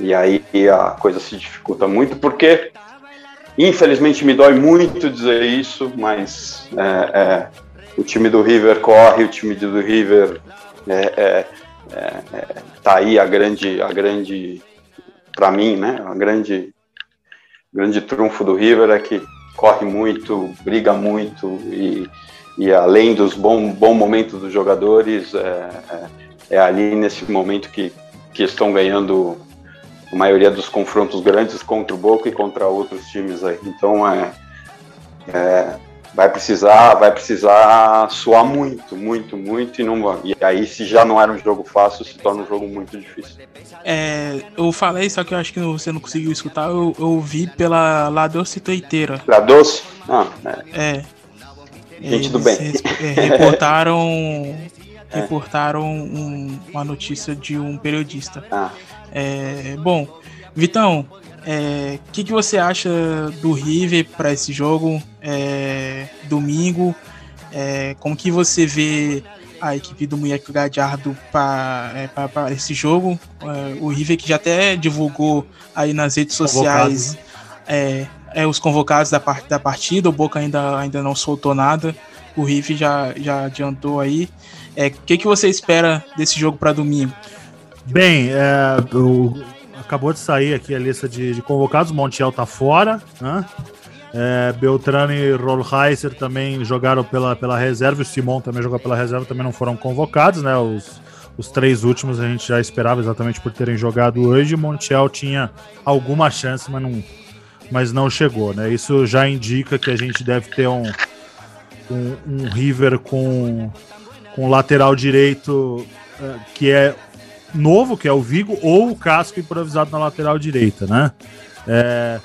e aí a coisa se dificulta muito, porque infelizmente me dói muito dizer isso, mas é, é, o time do River corre, o time do River é, é, é, é tá aí a grande, a grande, para mim, né, a grande grande trunfo do River é que corre muito, briga muito e, e além dos bons bom momentos dos jogadores, é, é, é, ali nesse momento que, que estão ganhando a maioria dos confrontos grandes contra o Boca e contra outros times aí. Então é, é vai precisar, vai precisar suar muito, muito, muito e não e aí se já não era um jogo fácil, se torna um jogo muito difícil. É, eu falei, só que eu acho que você não conseguiu escutar, eu, eu vi pela La Doce Toiteira. La Doce? Ah, é. é. Gente do bem. É, reportaram reportaram um, uma notícia de um periodista. Ah. É, bom, Vitão, o é, que, que você acha do River para esse jogo é, domingo? É, como que você vê a equipe do Moleque Gadiardo para é, esse jogo? É, o River que já até divulgou aí nas redes sociais né? é, é, os convocados da, part, da partida, o Boca ainda, ainda não soltou nada, o River já, já adiantou aí. O que, que você espera desse jogo para domingo? Bem, é, o, acabou de sair aqui a lista de, de convocados. Montiel tá fora, né? É, Beltrano e Rollheiser também jogaram pela, pela reserva. O Simon também jogou pela reserva, também não foram convocados, né? Os, os três últimos a gente já esperava exatamente por terem jogado hoje. Montiel tinha alguma chance, mas não, mas não chegou, né? Isso já indica que a gente deve ter um, um, um River com, com lateral direito é, que é novo, que é o Vigo, ou o Casco improvisado na lateral direita, né? É,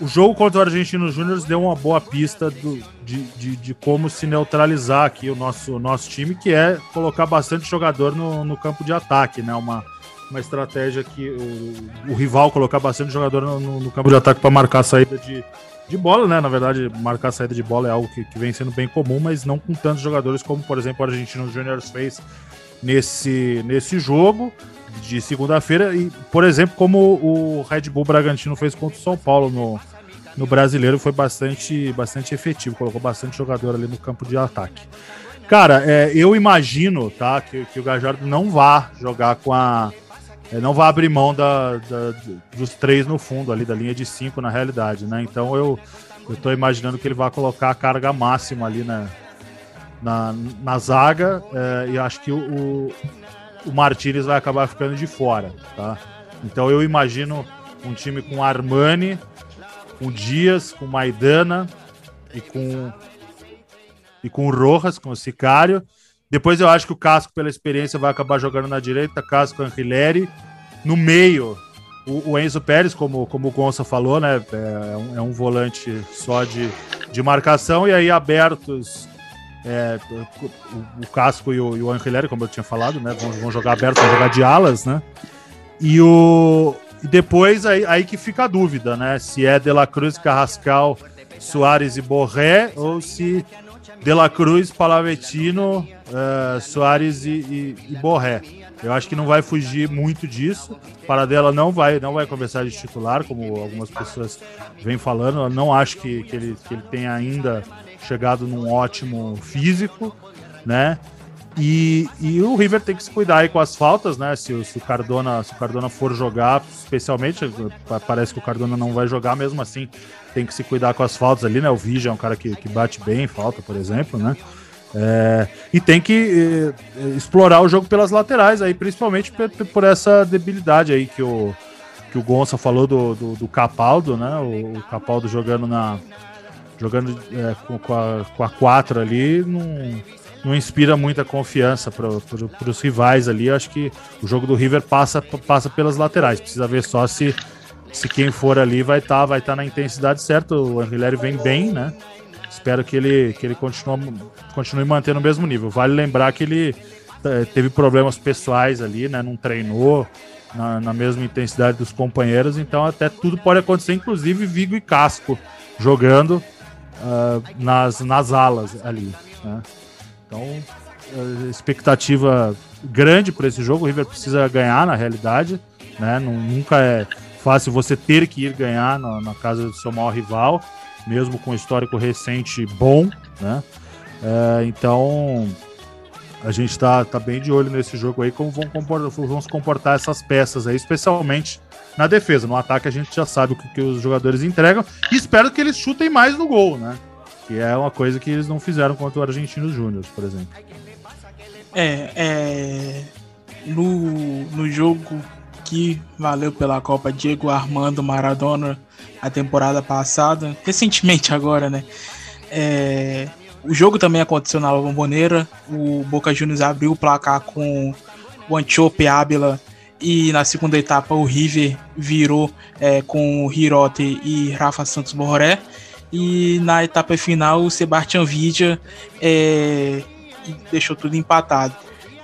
o jogo contra o Argentino Júnior deu uma boa pista do, de, de, de, como se neutralizar aqui o nosso, nosso time, que é colocar bastante jogador no, no campo de ataque, né? Uma, uma estratégia que o, o rival colocar bastante jogador no, no, no campo de ataque para marcar a saída de, de bola, né? Na verdade, marcar a saída de bola é algo que, que vem sendo bem comum, mas não com tantos jogadores como, por exemplo, o Argentino Júnior fez nesse, nesse jogo de segunda-feira e, por exemplo, como o Red Bull Bragantino fez contra o São Paulo no, no Brasileiro, foi bastante, bastante efetivo, colocou bastante jogador ali no campo de ataque. Cara, é, eu imagino, tá, que, que o Gajardo não vá jogar com a é, não vai abrir mão da, da, dos três no fundo ali da linha de cinco na realidade, né? Então eu eu tô imaginando que ele vai colocar a carga máxima ali na, na, na zaga é, e acho que o, o Martinez vai acabar ficando de fora, tá? Então eu imagino um time com Armani, com Dias, com Maidana e com e com o Rojas, com o Sicário. Depois eu acho que o Casco, pela experiência, vai acabar jogando na direita, Casco Anquileri. No meio, o, o, Enzo Pérez, como, como o Gonça falou, né? É um, é um volante só de, de marcação, e aí abertos é, o, o, Casco e o, e o como eu tinha falado, né? Vão, vão jogar aberto, vão jogar de alas, né? E o. E depois aí, aí que fica a dúvida, né? Se é De La Cruz, Carrascal, Soares e Borré, ou se De La Cruz, Palavetino, uh, Soares e, e, e, Borré. Eu acho que não vai fugir muito disso. Paradela não vai, não vai começar de titular, como algumas pessoas vêm falando. Eu não acho que, que, ele, que ele tenha ainda chegado num ótimo físico, né? E, e o River tem que se cuidar aí com as faltas, né? Se, se, o Cardona, se o Cardona for jogar, especialmente, parece que o Cardona não vai jogar mesmo assim, tem que se cuidar com as faltas ali, né? O Vigia é um cara que, que bate bem falta, por exemplo, né? É, e tem que é, explorar o jogo pelas laterais aí, principalmente por, essa debilidade aí que o, que o Gonça falou do, do, do Capaldo, né? O, o Capaldo jogando na, jogando é, com, com, a, com a 4 ali, não, não inspira muita confiança para os rivais ali. Eu acho que o jogo do River passa, passa pelas laterais. Precisa ver só se, se quem for ali vai estar tá, vai tá na intensidade certa. O Anguilera vem bem, né? Espero que ele, que ele continue, continue mantendo o mesmo nível. Vale lembrar que ele é, teve problemas pessoais ali, né? Não treinou na, na mesma intensidade dos companheiros, então até tudo pode acontecer, inclusive Vigo e Casco jogando uh, nas, nas alas ali. Né? Então, uh, expectativa grande para esse jogo. O River precisa ganhar na realidade. Né? Nunca é fácil você ter que ir ganhar na, na casa do seu maior rival, mesmo com histórico recente bom. Né? Uh, então, a gente está tá bem de olho nesse jogo aí, como vão, comportar, vão se comportar essas peças aí, especialmente na defesa. No ataque a gente já sabe o que, que os jogadores entregam e espero que eles chutem mais no gol, né? Que é uma coisa que eles não fizeram contra o Argentinos Júnior, por exemplo. É, é. No, no jogo que valeu pela Copa Diego Armando Maradona a temporada passada, recentemente agora, né? É, o jogo também aconteceu na Bomboneira. O Boca Juniors abriu o placar com o Antiope Ábila e na segunda etapa o River virou é, com o Hirote e Rafa Santos Borré. E na etapa final o Sebastião Vidia é, deixou tudo empatado.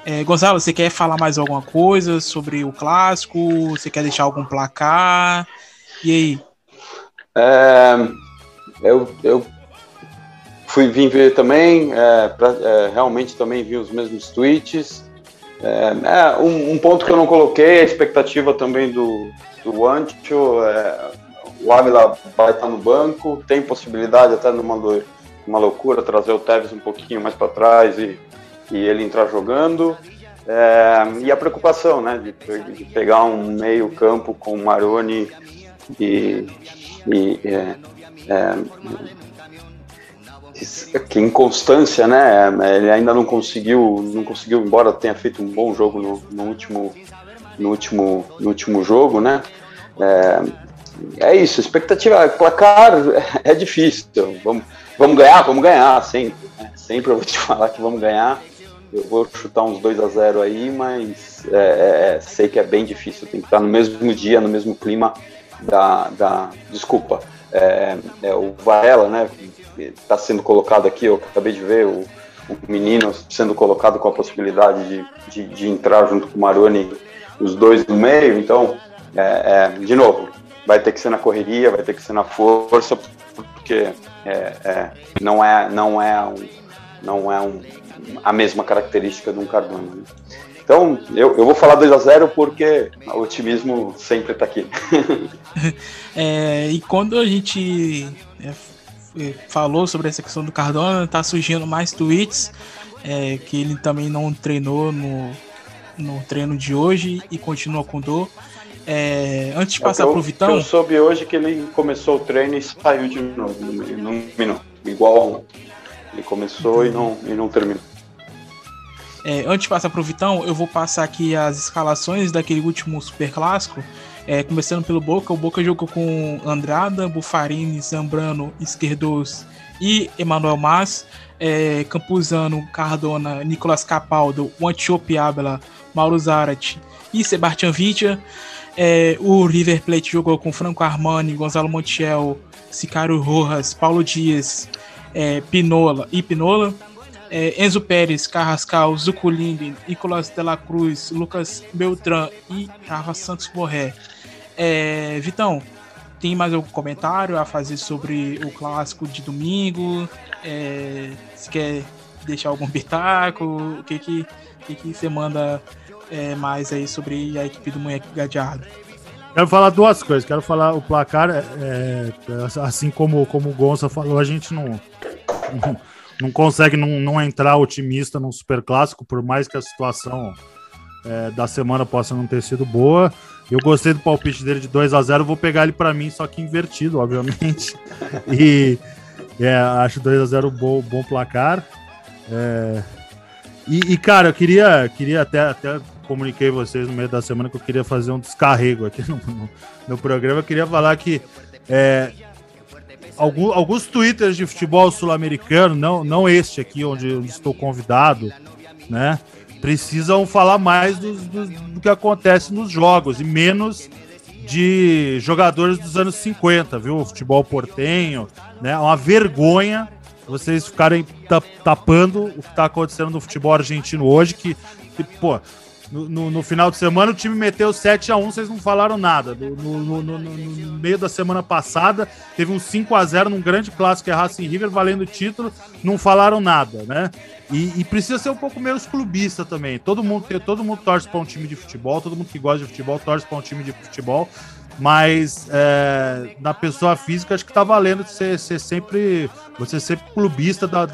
É, Gonzalo, você quer falar mais alguma coisa sobre o clássico? Você quer deixar algum placar? E aí? É, eu, eu fui vim ver também, é, pra, é, realmente também vi os mesmos tweets. É, é, um, um, ponto que eu não coloquei a expectativa também do, do Antio. É, o Ávila vai estar no banco, tem possibilidade até numa uma loucura trazer o Tevez um pouquinho mais para trás e, e ele entrar jogando. É, e a preocupação, né, de, de, pegar um meio campo com Maroni e, e é, é, que inconstância, né? Ele ainda não conseguiu, não conseguiu, embora tenha feito um bom jogo no, no último, no último, no último jogo, né? É, é isso, expectativa, placar é difícil. Vamos, vamos ganhar, vamos ganhar, sempre. Né? Sempre eu vou te falar que vamos ganhar. Eu vou chutar uns 2 a 0 aí, mas é, é, é, sei que é bem difícil. Tem que estar no mesmo dia, no mesmo clima da. da desculpa, é, é o Varela, né? Está sendo colocado aqui, eu acabei de ver o, o menino sendo colocado com a possibilidade de, de, de, entrar junto com o Maroni, os dois no meio, então, é, é, de novo, vai ter que ser na correria, vai ter que ser na força, porque é, é não é, não é, um, não é um, a mesma característica de um Cardona. Né? Então, eu, eu vou falar 2 a 0 porque o otimismo sempre está aqui. é, e quando a gente é, falou sobre essa questão do Cardona, tá surgindo mais tweets é, que ele também não treinou no, no treino de hoje e continua com dor. É, antes de É o passar eu- pro Vitão. Eu soube hoje que ele começou o treino e saiu de novo. Não, não terminou. Igual ele começou e não, e não terminou. É, antes de passar pro Vitão, eu vou passar aqui as escalações daquele último super clássico. É, começando pelo Boca, o Boca jogou com Andrada, Bufarini, Zambrano, Esquerdos e Emanuel Mas. É, Campuzano, Cardona, Nicolas Capaldo, Antiope Abela, Mauro Zarate e Sebastian Vitia. É, o River Plate jogou com Franco Armani, Gonzalo Montiel, Sicário Rojas, Paulo Dias, é, Pinola e Pinola. É, Enzo Pérez, Carrascal, Zuculini, Nicolas de la Cruz, Lucas Beltran e Rafa Santos Borré. É, Vitão, tem mais algum comentário a fazer sobre o clássico de domingo? É, se quer deixar algum pitaco? O que que, que, que você manda é, mais aí sobre a equipe do Moleque Gadeado? Quero falar duas coisas. Quero falar o placar, é, é, assim como, como o Gonça falou, a gente não, não, consegue não, não entrar otimista num super clássico, por mais que a situação é, da semana possa não ter sido boa. Eu gostei do palpite dele de 2 a 0 vou pegar ele para mim, só que invertido, obviamente. E é, acho 2 a 0 bom, bom placar. É, e, e, cara, eu queria, queria até, até comuniquei vocês no meio da semana que eu queria fazer um descarrego aqui no, no, no programa. Eu queria falar que é, alguns, alguns twitters de futebol sul-americano, não, não este aqui onde eu estou convidado, né? Precisam falar mais do, do, que acontece nos jogos e menos de jogadores dos anos 50, viu? Futebol portenho, né? É uma vergonha vocês ficarem tapando o que está acontecendo no futebol argentino hoje, que, que pô, no, no, no, final de semana o time meteu 7 a 1 vocês não falaram nada. No, no, meio da semana passada, teve um 5 a 0 num grande clássico que é Racing River, valendo o título, não falaram nada, né? E, e, precisa ser um pouco menos clubista também. Todo mundo, todo mundo torce para um time de futebol, todo mundo que gosta de futebol torce para um time de futebol. Mas é, na pessoa física, acho que tá valendo ser, ser sempre. Você ser clubista, da,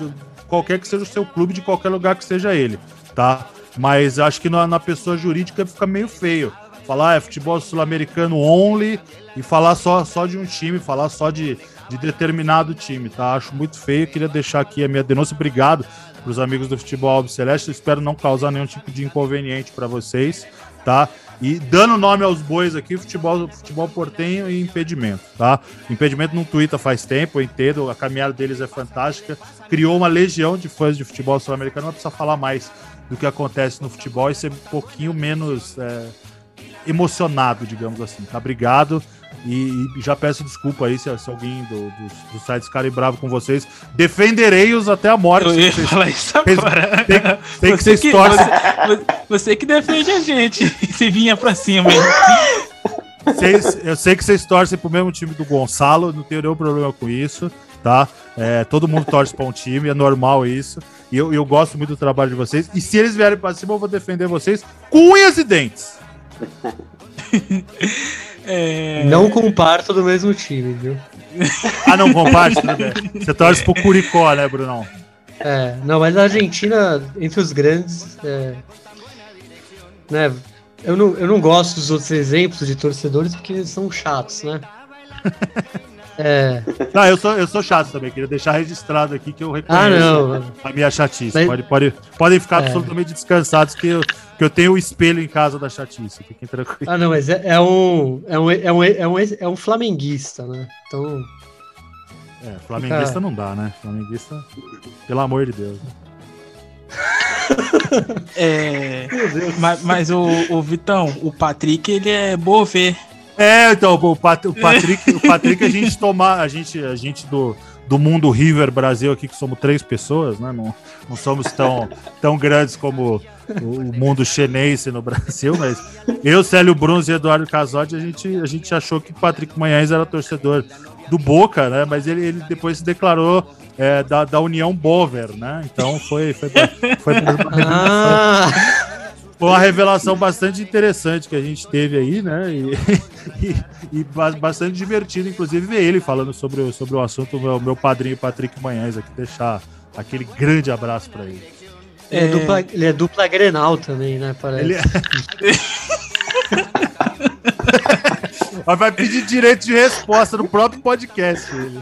qualquer que seja o seu clube, de qualquer lugar que seja ele, tá? Mas acho que na, na pessoa jurídica fica meio feio. Falar é futebol sul-americano only e falar só, só de um time, falar só de, de determinado time, tá? Acho muito feio. Queria deixar aqui a minha denúncia. Obrigado para os amigos do Futebol Albo Celeste. Espero não causar nenhum tipo de inconveniente para vocês, tá? E dando nome aos bois aqui, futebol, futebol portenho e impedimento, tá? Impedimento não twitta faz tempo, eu entendo, a caminhada deles é fantástica. Criou uma legião de fãs de futebol sul-americano, mas precisa falar mais do que acontece no futebol e ser um pouquinho menos é, emocionado, digamos assim, tá? Obrigado. E, e, já peço desculpa aí se, se alguém do, dos, dos sites ficarem bravo com vocês. Defenderei-os até a morte. Eu ia falar isso agora. Tem, tem que ser torcem. Você, você que defende a gente. Se vinha pra cima. Vocês, eu sei que vocês torcem pro mesmo time do Gonçalo, não tenho nenhum problema com isso, tá? É, todo mundo torce pra um time, é normal isso. E eu, eu gosto muito do trabalho de vocês. E se eles vierem pra cima, eu vou defender vocês com unhas e dentes. É... Não comparto do mesmo time, viu? Ah, não bem. Você torce pro Curicó, né, Brunão? É, não, mas a Argentina, entre os grandes, é, né, eu não, eu não gosto dos outros exemplos de torcedores porque eles são chatos, né? É. Não, eu sou, eu sou chato também, queria deixar registrado aqui que eu reconheço Ah, não. a minha chatice. Mas- Pode, pode, podem ficar É. absolutamente descansados que eu, que eu tenho o espelho em casa da chatice. Fiquem tranquilos. Ah, não, mas é, é um, é, um, é, um, é, um, é um flamenguista, né? Então, É, flamenguista Fica- não dá, né? Flamenguista, pelo amor de Deus. É... Mas, mas o, o Vitão, o Patrick, ele é bovê. É, então, o, Pat- o Patrick, o Patrick, a gente tomar, a gente, a gente do, do mundo River Brasil aqui, que somos três pessoas, né? Não, não somos tão, tão grandes como o, mundo chinês no Brasil, mas eu, Célio Bruns e Eduardo Casotti, a gente, a gente achou que o Patrick Manhães era torcedor do Boca, né? Mas ele, ele depois se declarou é, da, da União Bover, né? Então foi, foi, foi, ah, foi uma revelação bastante interessante que a gente teve aí, né? E, e, e ba- bastante divertido, inclusive, ver ele falando sobre, o- sobre o assunto, o meu, meu padrinho Patrick Manhães, aqui, deixar aquele grande abraço para ele. ele, é dupla, ele é dupla Grenal também, né? Parece. Ele- Mas vai pedir direito de resposta no próprio podcast. Ele.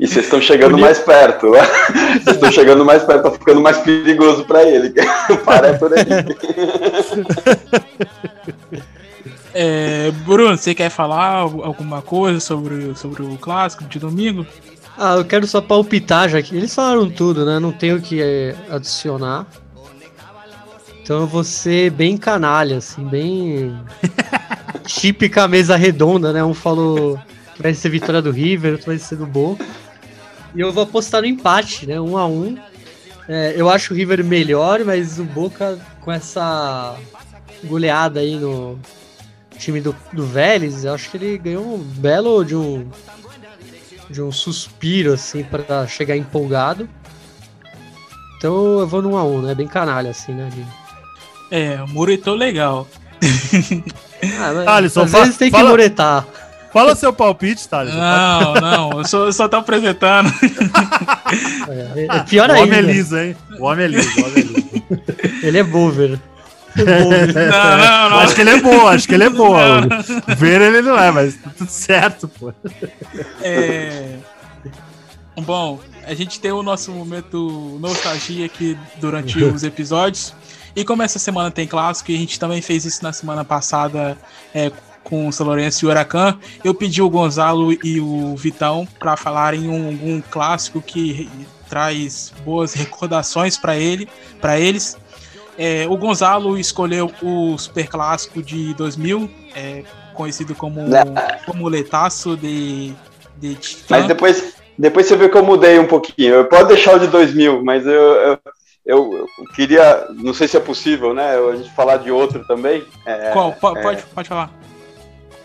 E vocês estão chegando mais perto. Vocês estão chegando mais perto, tá ficando mais perigoso para ele. Para por aí. É, Bruno, você quer falar alguma coisa sobre, sobre o clássico de domingo? Ah, eu quero só palpitar já que eles falaram tudo, né? Não tenho o que é, adicionar. Então eu vou ser bem canalha, assim, bem típica mesa redonda, né? Um falou que vai ser vitória do River, outro vai ser do Boca. E eu vou apostar no empate, né? Um a um. É, eu acho o River melhor, mas o Boca com essa goleada aí no, time do, do Vélez, eu acho que ele ganhou um belo de um de um suspiro assim para chegar empolgado. Então eu vou no 1 a 1, né? Bem canalha assim, né, de... É, muretou legal. ah, mas, Alisson, às vezes tem que fala, muretar. Fala seu palpite, Thales. Não, não, eu só, eu só tô apresentando. É, é pior ainda. O homem é liso, hein? O homem é liso, o homem é liso. Ele é bover. não, não, não. Acho que ele é bom, acho que ele é bom. Ver ele não é, mas tá tudo certo, pô. É. Bom, a gente tem o nosso momento nostalgia aqui durante os episódios. E como essa semana tem clássico, e a gente também fez isso na semana passada é, com o São Lourenço e o Huracan, eu pedi o Gonzalo e o Vitão para falarem um, um clássico que traz boas recordações para ele, para eles. É, o Gonzalo escolheu o Super Clássico de 2000, é, conhecido como, como Letaço de, de Titã. Mas depois, depois você vê que eu mudei um pouquinho. Pode deixar o de 2000, mas eu, eu, eu, queria, não sei se é possível, né, a gente falar de outro também. É, Qual? Pode, é, pode, pode falar.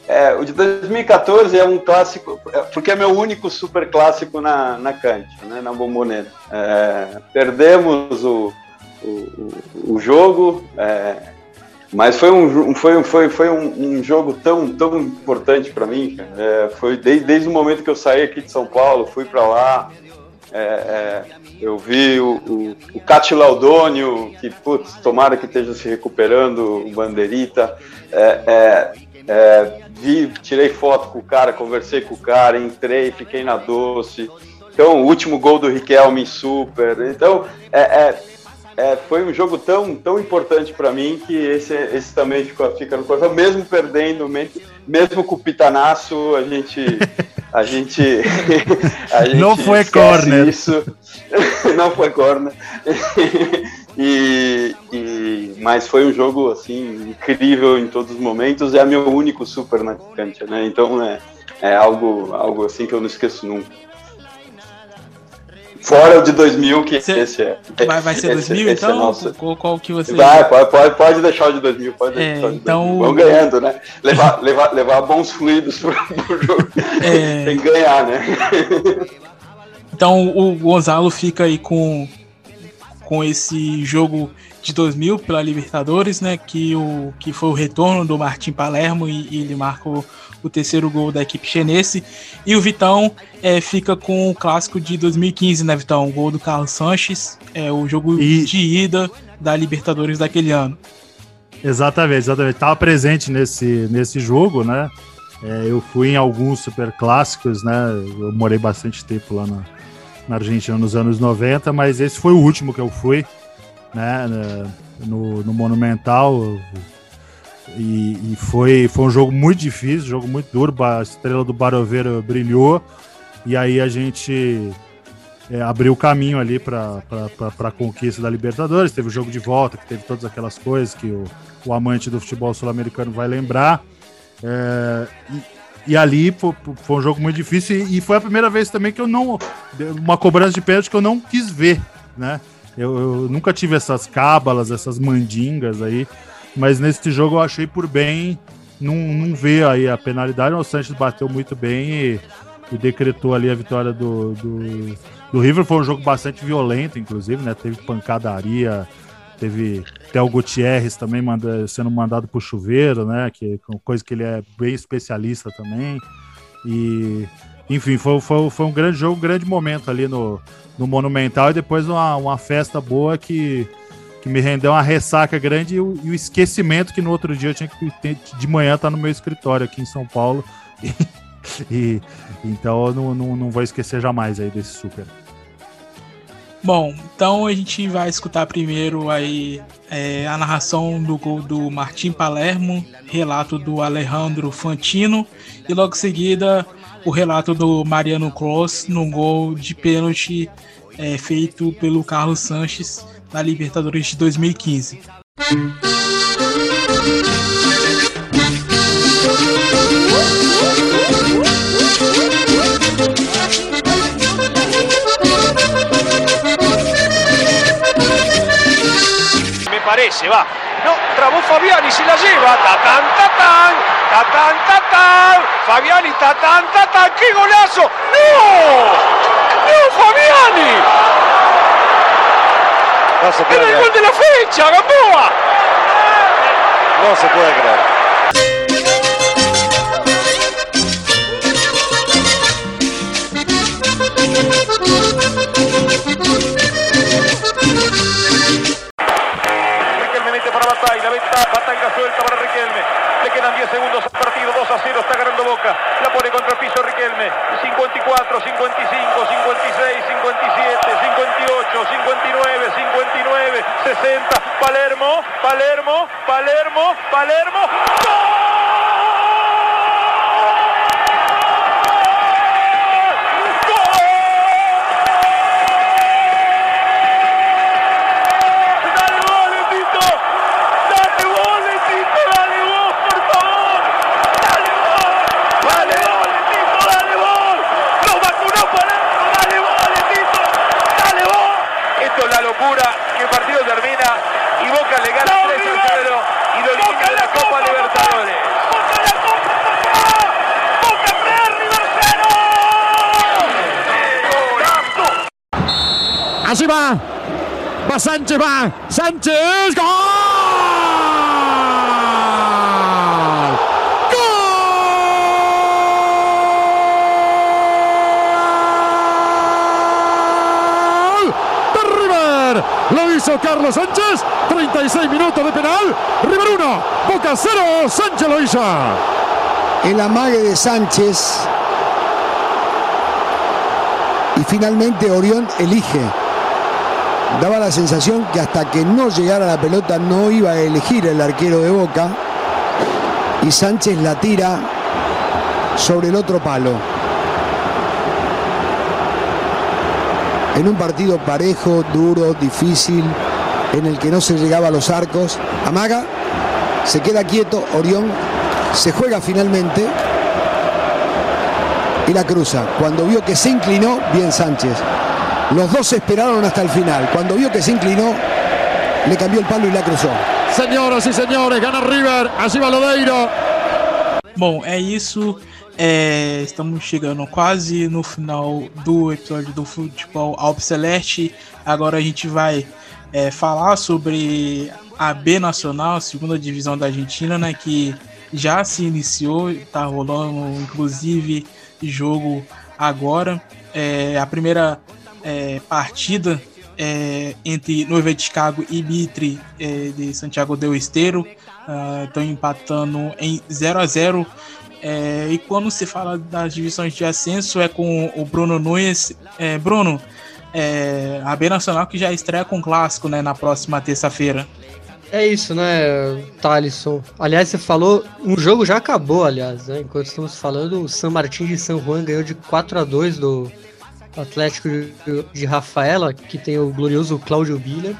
É, o de 2014 é um clássico, é, porque é meu único super clássico na, na Cante, né, na Bombonera. É, perdemos o, o, o, jogo, é, mas foi um, foi, foi, foi um, um jogo tão, tão importante para mim. É, foi desde, desde o momento que eu saí aqui de São Paulo, fui para lá. É, é, eu vi o, o, o Cati Laudônio, que putz, tomara que esteja se recuperando, o Bandeirita. É, é, vi, tirei foto com o cara, conversei com o cara, entrei, fiquei na doce. Então, o último gol do Riquelme super. Então, é, é, foi um jogo tão, tão importante para mim que esse, esse também fica, fica no coração, mesmo perdendo, com o pitanaço, a gente. A gente, a gente não foi corner. Isso. não foi corner. E, e, mas foi um jogo assim incrível em todos os momentos. É meu único super na Cantia, né? Então é, é algo, algo assim que eu não esqueço nunca. Fora o de 2000, que Cê, esse é. Vai, vai ser esse, 2000 esse então? É nosso... qual, qual, que você. Vai, pode, pode, pode deixar o de 2000. Pode é, deixar então... Vamos ganhando, né? Levar, levar, levar bons fluidos pro, pro jogo. É... Tem que ganhar, né? Então o Gonzalo fica aí com, com esse jogo de 2000 pela Libertadores, né? Que, o, que foi o retorno do Martim Palermo e, e ele marcou o terceiro gol da equipe chinense. E o Vitão é, fica com o clássico de 2015, né, Vitão? O gol do Carlos Sanches, é o jogo e... de ida da Libertadores daquele ano. Exatamente, exatamente. Estava presente nesse, nesse jogo, né? É, eu fui em alguns super clássicos, né? Eu morei bastante tempo lá na, na Argentina nos anos 90, mas esse foi o último que eu fui, né? No, no Monumental. E, e, foi, foi um jogo muito difícil, jogo muito duro. A estrela do Baroveiro brilhou. E aí a gente é, abriu o caminho ali para a conquista da Libertadores. Teve o jogo de volta, que teve todas aquelas coisas que o, o amante do futebol sul-americano vai lembrar. É, e, e, ali foi, foi, um jogo muito difícil. E, foi a primeira vez também que eu não. Uma cobrança de pênalti que eu não quis ver, né? Eu, eu nunca tive essas cábalas, essas mandingas aí mas nesse jogo eu achei por bem não, não ver aí a penalidade. O Sanches bateu muito bem e, e decretou ali a vitória do, do, do, River. Foi um jogo bastante violento, inclusive, né? Teve pancadaria, teve até o Gutierrez também manda, sendo mandado pro chuveiro, né? Que coisa que ele é bem especialista também. E enfim, foi, foi, foi um grande jogo, um grande momento ali no, no Monumental e depois uma, uma festa boa que que me rendeu uma ressaca grande e o, e o esquecimento que no outro dia eu tinha que de manhã estar tá no meu escritório aqui em São Paulo. E, e então eu não, não, não vou esquecer jamais aí desse super. Bom, então a gente vai escutar primeiro aí é, a narração do gol do Martim Palermo, relato do Alejandro Fantino e logo em seguida o relato do Mariano Cross no gol de pênalti é, feito pelo Carlos Sanches na Libertadores de 2015. Parece, va. No, trabó Fabiani, se la lleva. Tatán, tatán, tatán, tatán. Fabiani, tatán, tatán. ¡Qué golazo! ¡No! ¡No, Fabiani! No se puede ¡Era el gol de la fecha, Gamboa! No se puede creer. Suelta para Riquelme. Le quedan 10 segundos al partido, 2 a 0, está ganando Boca. La pone contra el piso Riquelme. 54, 55, 56, 57, 58, 59, 59, 60. Palermo, Palermo, Palermo, Palermo. ¡Gol! que el partido termina y Boca le gana 3 a 0 y lo elimina de la Copa Libertadores. ¡Boca la Copa, ¡Boca River Así va. Sánchez, va. Sánchez. ¡Gol! Lo hizo Carlos Sánchez. 36 minutos de penal. River 1, Boca 0. Sánchez lo hizo. El amague de Sánchez. Y finalmente Orión elige. Daba la sensación que hasta que no llegara la pelota no iba a elegir el arquero de Boca. Y Sánchez la tira sobre el otro palo. en un partido parejo, duro, difícil, en el que no se llegaba a los arcos. Amaga, se queda quieto, Orión se juega finalmente y la cruza. Cuando vio que se inclinó, bien Sánchez. Los dos esperaron hasta el final. Cuando vio que se inclinó, le cambió el palo y la cruzó. Señoras y señores, gana River, así va Lodeiro. Bom, é isso. É, estamos chegando quase no final do episódio do Futebol Alpe Celeste. Agora a gente vai é, falar sobre a B Nacional, a segunda divisão da Argentina, né, que já se iniciou, está rolando inclusive jogo agora. É, a primeira é, partida é, entre Noiva de Chicago e Mitre é, de Santiago del Esteiro estão uh, empatando em 0 a 0 é, e quando se fala das divisões de ascenso é com o Bruno Nunes. É, Bruno, a B Nacional que já estreia com clássico né, na próxima terça-feira. É isso, né, Thalisson? Aliás, você falou, um jogo já acabou, aliás, né? Enquanto estamos falando, o San Martín de San Juan ganhou de 4 a 2 do Atlético de Rafaela, que tem o glorioso Cláudio Biller,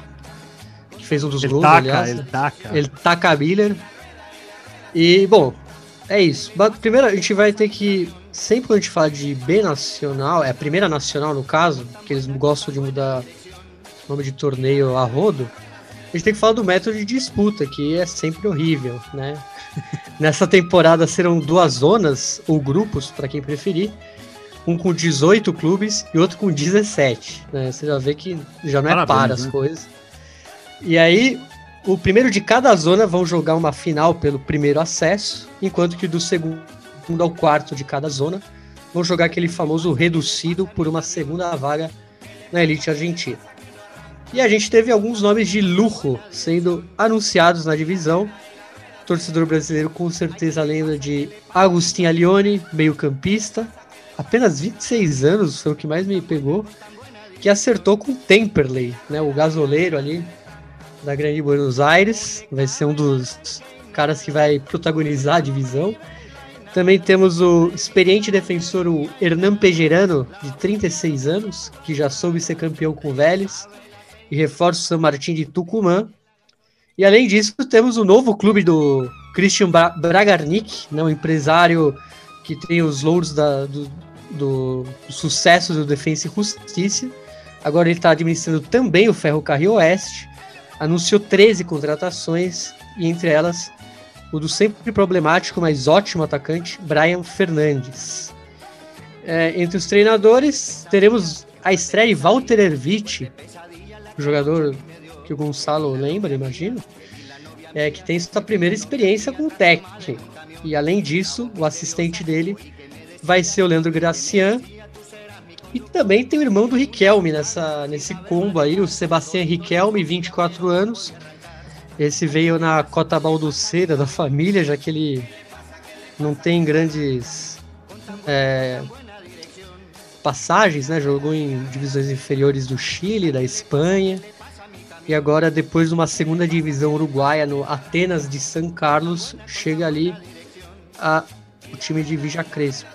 que fez um dos ele gols, taca, aliás. Ele taca. Ele taca Biller. E, bom, é isso. Primeiro, a gente vai ter que. Sempre quando a gente fala de B nacional, é a primeira nacional no caso, que eles gostam de mudar o nome de torneio a rodo, a gente tem que falar do método de disputa, que é sempre horrível, né? Nessa temporada serão duas zonas, ou grupos, para quem preferir, um com 18 clubes e outro com 17. Né? Você já vê que já não é para as né? coisas. E aí, o primeiro de cada zona vão jogar uma final pelo primeiro acesso, enquanto que do segundo ao quarto de cada zona vão jogar aquele famoso reducido por uma segunda vaga na elite argentina. E a gente teve alguns nomes de luxo sendo anunciados na divisão. O torcedor brasileiro com certeza lembra de Agustin Alione, meio-campista, apenas 26 anos, foi o que mais me pegou, que acertou com Temperley, né, o gasoleiro ali da Grande Buenos Aires, vai ser um dos caras que vai protagonizar a divisão. Também temos o experiente defensor o Hernan Pejerano, de 36 anos, que já soube ser campeão com o Vélez e reforça o San Martín de Tucumã. E além disso, temos o novo clube do Christian Bragarnik, né, um empresário que tem os louros da, do, do, sucesso do Defensa e Justiça. Agora ele está administrando também o Ferrocarril Oeste. Anunciou 13 contratações e entre elas o do sempre problemático, mas ótimo atacante, Brian Fernandes. É, entre os treinadores, teremos a estreia de Walter Erviti, jogador que o Gonçalo lembra, imagino, é, que tem sua primeira experiência com o técnico. E além disso, o assistente dele vai ser o Leandro Gracian. E também tem o irmão do Riquelme nessa, nesse combo aí, o Sebastião Riquelme, 24 anos, esse veio na cota baldoceira da família, já que ele não tem grandes é, passagens, né? Jogou em divisões inferiores do Chile, da Espanha. E agora, depois de uma segunda divisão uruguaia no Atenas de São Carlos, chega ali a, o time de Vija Crespo.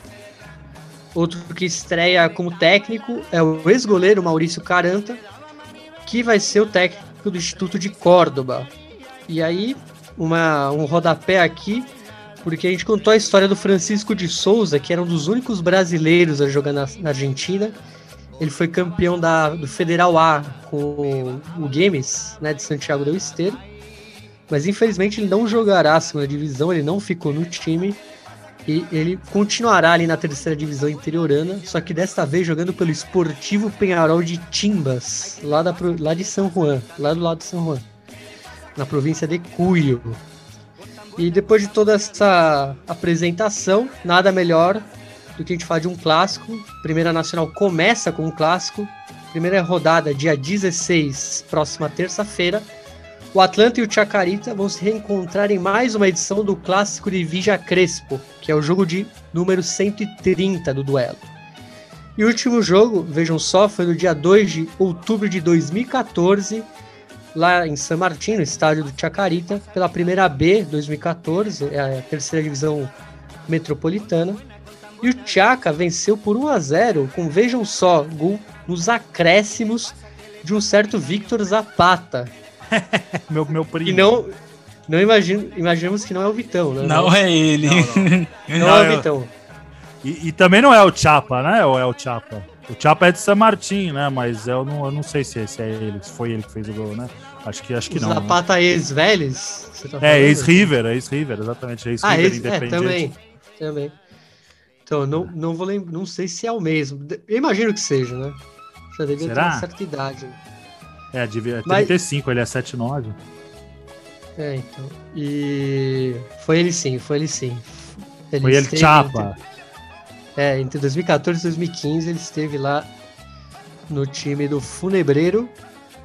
Outro que estreia como técnico é o ex-goleiro Maurício Caranta, que vai ser o técnico do Instituto de Córdoba. E aí, uma, um rodapé aqui, porque a gente contou a história do Francisco de Souza, que era um dos únicos brasileiros a jogar na, na Argentina. Ele foi campeão da, do Federal A com o Games, né, de Santiago del Esteiro. Mas infelizmente ele não jogará a segunda divisão, ele não ficou no time. E ele continuará ali na terceira divisão interiorana, só que desta vez jogando pelo Esportivo Penharol de Timbas, lá, da, lá de São Juan, lá do lado de São Juan na província de Cuyo. E depois de toda essa apresentação, nada melhor do que a gente falar de um clássico. Primeira Nacional começa com um clássico. Primeira rodada, dia 16, próxima terça-feira. O Atlanta e o Chacarita vão se reencontrar em mais uma edição do clássico de Vija Crespo, que é o jogo de número 130 do duelo. E o último jogo, vejam só, foi no dia 2 de outubro de 2014, lá em San Martín, no estádio do Chacarita, pela primeira B 2014, é a terceira divisão metropolitana. E o Chaca venceu por 1 a 0 com, vejam só, gol nos acréscimos de um certo Victor Zapata. meu, meu primo. E não, não imagino, imaginamos que não é o Vitão, né? Não é ele. Não, não. não, não é o Vitão. E, e, também não é o Chapa, né? Ou é o Chapa? O Chapa é de San Martín, né? Mas eu não, eu não sei se, se é ele, se foi ele que fez o gol, né? Acho que, acho que não. Zapata né? ex-Vélez? Tá é, ex-River, ex-River, exatamente. Ex-River, ah, ex, é, também. Também. Então, não, não vou lembrar, não sei se é o mesmo. Eu imagino que seja, né? Já devia Será? ter uma certa idade. É, devia, Mas... 35, ele é 79. É, então. E foi ele sim, foi ele sim. Ele foi ele chapa. Entre... É, entre 2014 e 2015 ele esteve lá no time do Funebreiro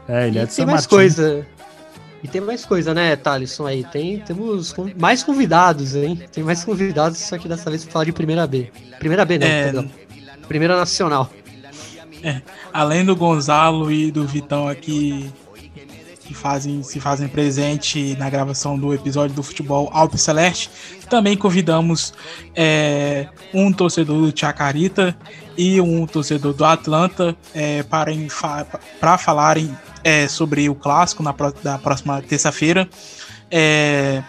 é, ele e é de tem mais coisa. E tem mais coisa, né, Thalisson aí? Tem, temos mais convidados, hein? Tem mais convidados, só que dessa vez pra falar de primeira B. Primeira B, é... perdão. Primeira Nacional. É, além do Gonzalo e do Vitão aqui que fazem, se fazem presente na gravação do episódio do futebol Alpe Celeste, também convidamos é, um torcedor do Chacarita e um torcedor do Atlanta é, para, para falarem é, sobre o clássico na da próxima terça-feira. É,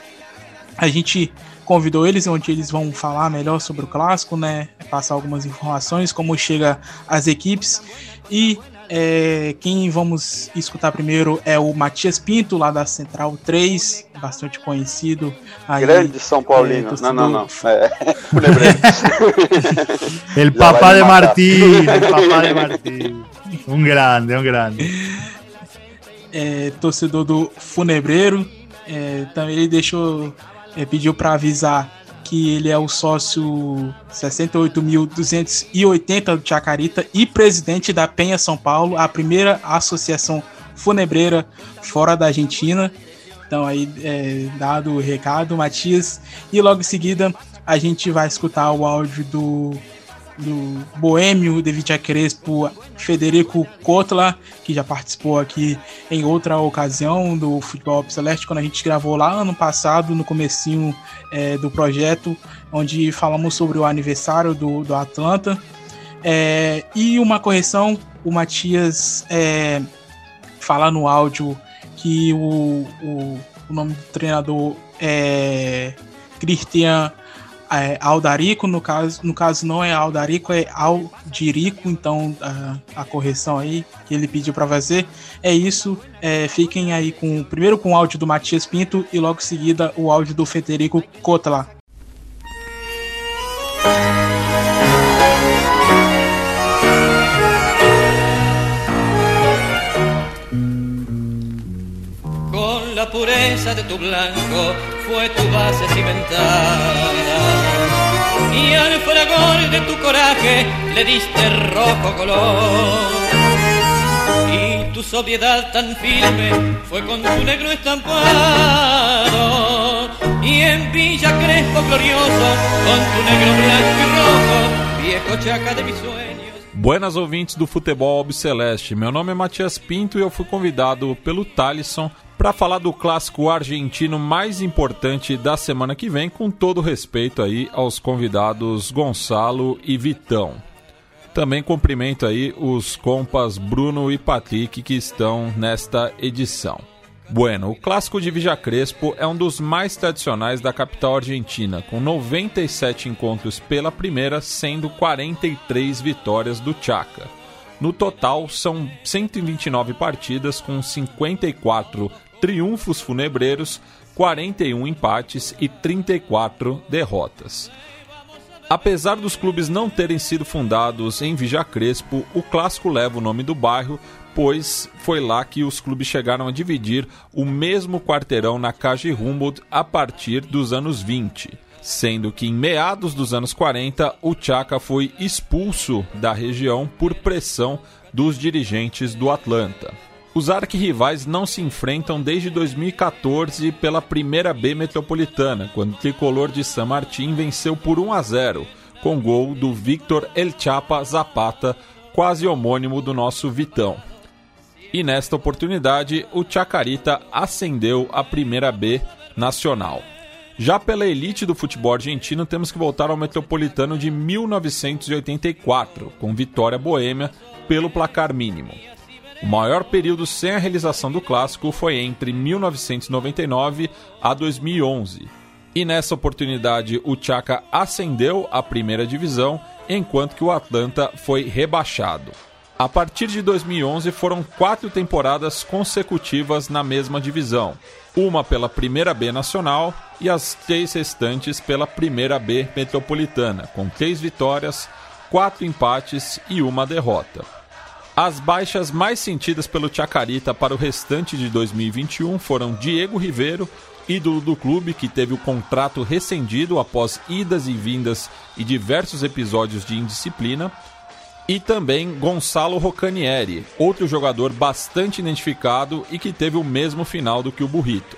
a gente convidou eles, onde eles vão falar melhor sobre o clássico, né? Passar algumas informações, como chega as equipes. E é, quem vamos escutar primeiro é o Matias Pinto, lá da Central 3, bastante conhecido. Aí, Grande São Paulino. É, não, não, não. É, El papá de Martín, el papá de Martín. Um grande, um grande é, torcedor do Funebreiro. É, também ele deixou, é, pediu para avisar que ele é o sócio 68.280 do Chacarita e presidente da Penha São Paulo, a primeira associação funebreira fora da Argentina. Então aí é, dado o recado, Matias. E logo em seguida a gente vai escutar o áudio do, do boêmio Vitia Crespo, Federico Kotla, que já participou aqui em outra ocasião do Futebol Celeste, quando a gente gravou lá ano passado, no comecinho é, do projeto, onde falamos sobre o aniversário do, do Atlanta. É, e uma correção, o Matias é, fala no áudio que o, o, o nome do treinador é Christian é, Aldarico, no caso, no caso não é Aldarico, é Aldirico, então a, a correção aí que ele pediu para fazer é isso. É, fiquem aí com primeiro com o áudio do Matias Pinto e logo em seguida o áudio do Federico Kotla. la pureza de tu blanco fue tu base cimentada. Y al fragor de tu coraje le diste rojo color. Y tu sobriedad tan firme fue con tu negro estampado. Y en Villa Crespo glorioso, con tu negro blanco y rojo, viejo chaca de mis sueños. Buenas ouvintes do Futebol Obceleste, meu nome é Matias Pinto e eu fui convidado pelo Talisson para falar do clássico argentino mais importante da semana que vem, com todo respeito aí aos convidados Gonçalo e Vitão. Também cumprimento aí os compas Bruno e Patrick que estão nesta edição. Bueno, o clássico de Vija Crespo é um dos mais tradicionais da capital argentina, com 97 encontros pela primeira, sendo 43 vitórias do Chaca. No total, são 129 partidas com 54 triunfos funebreiros, 41 empates e 34 derrotas. Apesar dos clubes não terem sido fundados em Vija Crespo, o clássico leva o nome do bairro, pois foi lá que os clubes chegaram a dividir o mesmo quarteirão na Cage Humboldt a partir dos anos 20, sendo que em meados dos anos 40 o Chaca foi expulso da região por pressão dos dirigentes do Atlanta. Os arquirrivais não se enfrentam desde 2014 pela primeira B metropolitana, quando o tricolor de San Martín venceu por 1 a 0, com gol do Victor El Chapa Zapata, quase homônimo do nosso Vitão. E nesta oportunidade, o Chacarita ascendeu à primeira B nacional. Já pela elite do futebol argentino, temos que voltar ao Metropolitano de 1984, com vitória boêmia pelo placar mínimo. O maior período sem a realização do clássico foi entre 1999 a 2011. E nessa oportunidade o Chaca ascendeu à primeira divisão, enquanto que o Atlanta foi rebaixado. A partir de 2011 foram quatro temporadas consecutivas na mesma divisão, uma pela Primeira B Nacional e as três restantes pela Primeira B Metropolitana, com três vitórias, quatro empates e uma derrota. As baixas mais sentidas pelo Chacarita para o restante de 2021 foram Diego Ribeiro, ídolo do clube que teve o contrato rescindido após idas e vindas e diversos episódios de indisciplina, e também Gonçalo Rocanieri, outro jogador bastante identificado e que teve o mesmo final do que o Burrito.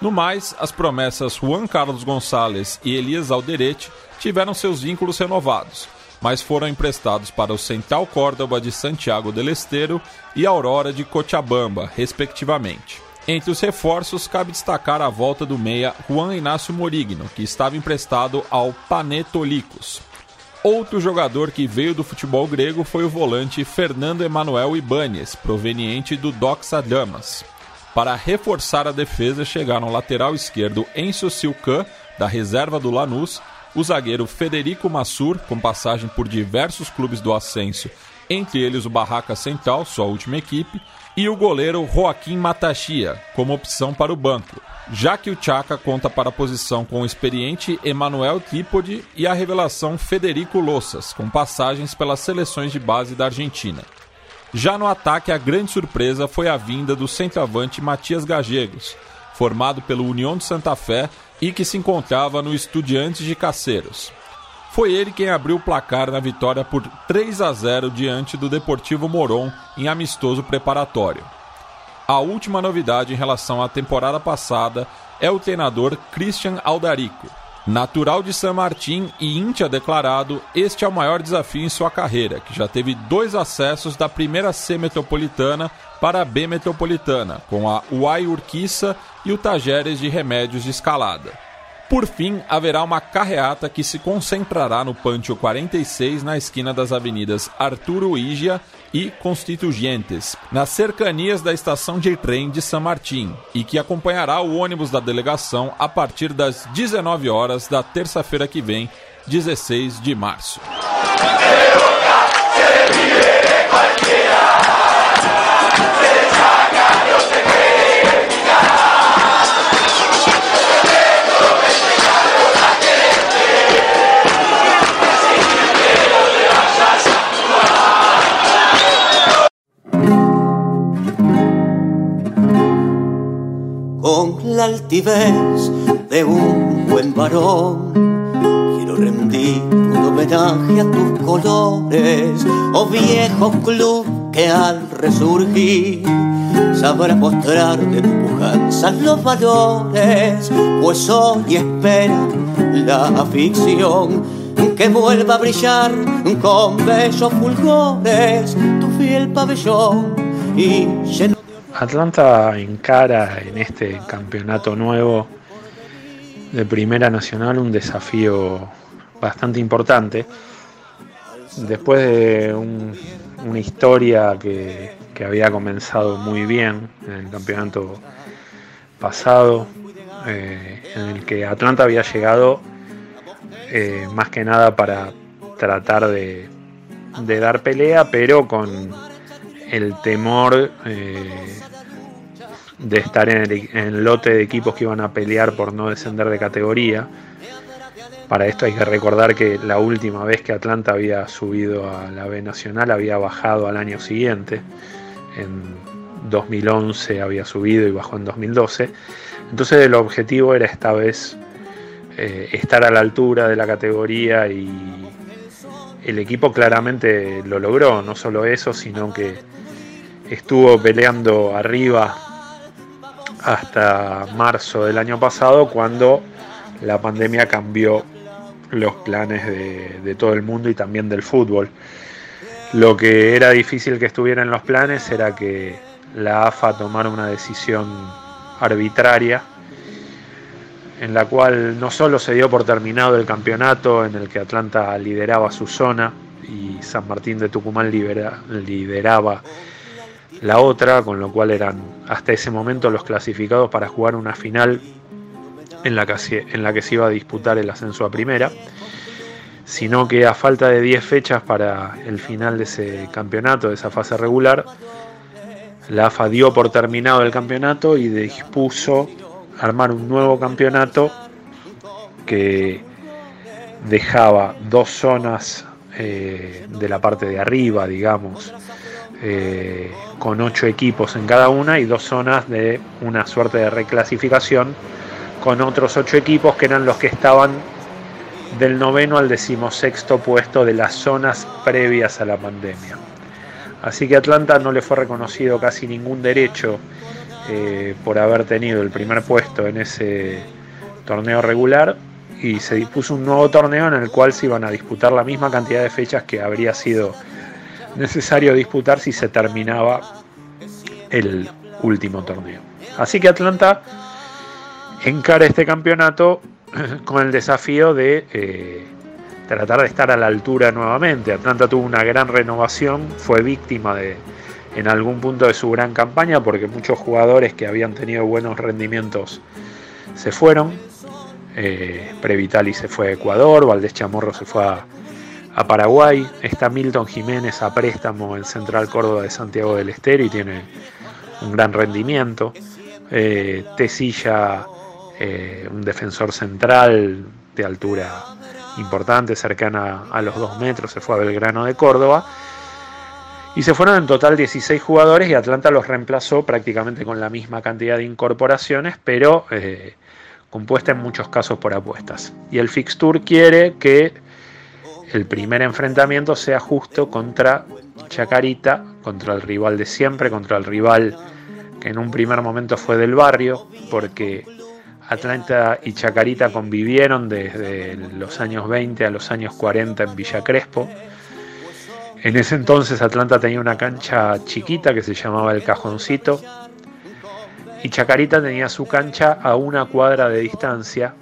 No mais, as promessas Juan Carlos Gonçalves e Elias Alderete tiveram seus vínculos renovados mas foram emprestados para o Central Córdoba de Santiago del Estero e Aurora de Cochabamba, respectivamente. Entre os reforços, cabe destacar a volta do meia Juan Inácio Morigno, que estava emprestado ao Panetolicos. Outro jogador que veio do futebol grego foi o volante Fernando Emanuel Ibanes, proveniente do Doxa Damas. Para reforçar a defesa, chegaram o lateral esquerdo Enzo Silcan, da reserva do Lanús, o zagueiro Federico Massur, com passagem por diversos clubes do Ascenso, entre eles o Barraca Central, sua última equipe, e o goleiro Joaquim Matachia, como opção para o banco, já que o Chaka conta para a posição com o experiente Emanuel Trípode e a revelação Federico Lossas, com passagens pelas seleções de base da Argentina. Já no ataque, a grande surpresa foi a vinda do centroavante Matias Gagegos, formado pelo União de Santa Fé e que se encontrava no Estudiantes de Caceiros. Foi ele quem abriu o placar na vitória por 3 a 0 diante do Deportivo Moron em amistoso preparatório. a última novidade em relação à temporada passada é o treinador Christian Aldarico. Natural de San Martín e íntia declarado, este é o maior desafio em sua carreira, que já teve dois acessos da primeira C metropolitana para a B metropolitana, com a Uai Urquiça e o Tajeres de Remédios de Escalada. Por fim, haverá uma carreata que se concentrará no Pantio 46, na esquina das avenidas Arturo Igia e Constituyentes, nas cercanias da estação de trem de San Martín, e que acompanhará o ônibus da delegação a partir das 19 horas da terça-feira que vem, 16 de março. La altivez de un buen varón. Quiero rendir un homenaje a tus colores, oh viejo club que al resurgir sabrá mostrar de tu pujanza los valores, pues hoy espera la ficción que vuelva a brillar con bellos fulgores tu fiel pabellón y lleno Atlanta encara en este campeonato nuevo de Primera Nacional un desafío bastante importante. Después de un- una historia que, había comenzado muy bien en el campeonato pasado, eh, en el que Atlanta había llegado eh, más que nada para tratar de, de dar pelea, pero con el temor eh, de estar en el, lote de equipos que iban a pelear por no descender de categoría. Para esto hay que recordar que la última vez que Atlanta había subido a la B Nacional había bajado al año siguiente. En 2011 había subido y bajó en 2012. Entonces el objetivo era esta vez eh, estar a la altura de la categoría y el equipo claramente lo logró. No solo eso, sino que estuvo peleando arriba hasta marzo del año pasado cuando la pandemia cambió los planes de, todo el mundo y también del fútbol. Lo que era difícil que estuviera en los planes era que la AFA tomara una decisión arbitraria en la cual no solo se dio por terminado el campeonato en el que Atlanta lideraba su zona y San Martín de Tucumán lideraba la otra, con lo cual eran hasta ese momento los clasificados para jugar una final en la que se, en la que se iba a disputar el ascenso a primera, sino que a falta de 10 fechas para el final de ese campeonato, de esa fase regular, la AFA dio por terminado el campeonato y dispuso armar un nuevo campeonato que dejaba dos zonas eh, de la parte de arriba, digamos, eh, con ocho equipos en cada una y dos zonas de una suerte de reclasificación con otros ocho equipos que eran los que estaban del noveno al decimosexto puesto de las zonas previas a la pandemia. Así que a Atlanta no le fue reconocido casi ningún derecho eh, por haber tenido el primer puesto en ese torneo regular y se dispuso un nuevo torneo en el cual se iban a disputar la misma cantidad de fechas que habría sido necesario disputar si se terminaba el último torneo. Así que Atlanta encara este campeonato con el desafío de eh, tratar de estar a la altura nuevamente. Atlanta tuvo una gran renovación, fue víctima de en algún punto de su gran campaña porque muchos jugadores que habían tenido buenos rendimientos se fueron. Eh, Previtali se fue a Ecuador, Valdés Chamorro se fue a, a Paraguay, está Milton Jiménez a préstamo en Central Córdoba de Santiago del Estero y tiene un gran rendimiento. Eh, Tesilla, eh, un defensor central de altura importante, cercana a los 2 metros, se fue a Belgrano de Córdoba. Y se fueron en total 16 jugadores y Atlanta los reemplazó prácticamente con la misma cantidad de incorporaciones, pero eh, compuesta en muchos casos por apuestas. Y el Fixture quiere que el primer enfrentamiento sea justo contra Chacarita, contra el rival de siempre, contra el rival que en un primer momento fue del barrio, porque Atlanta y Chacarita convivieron desde los años 20 a los años 40 en Villa Crespo. En ese entonces Atlanta tenía una cancha chiquita que se llamaba el Cajoncito y Chacarita tenía su cancha a una cuadra de distancia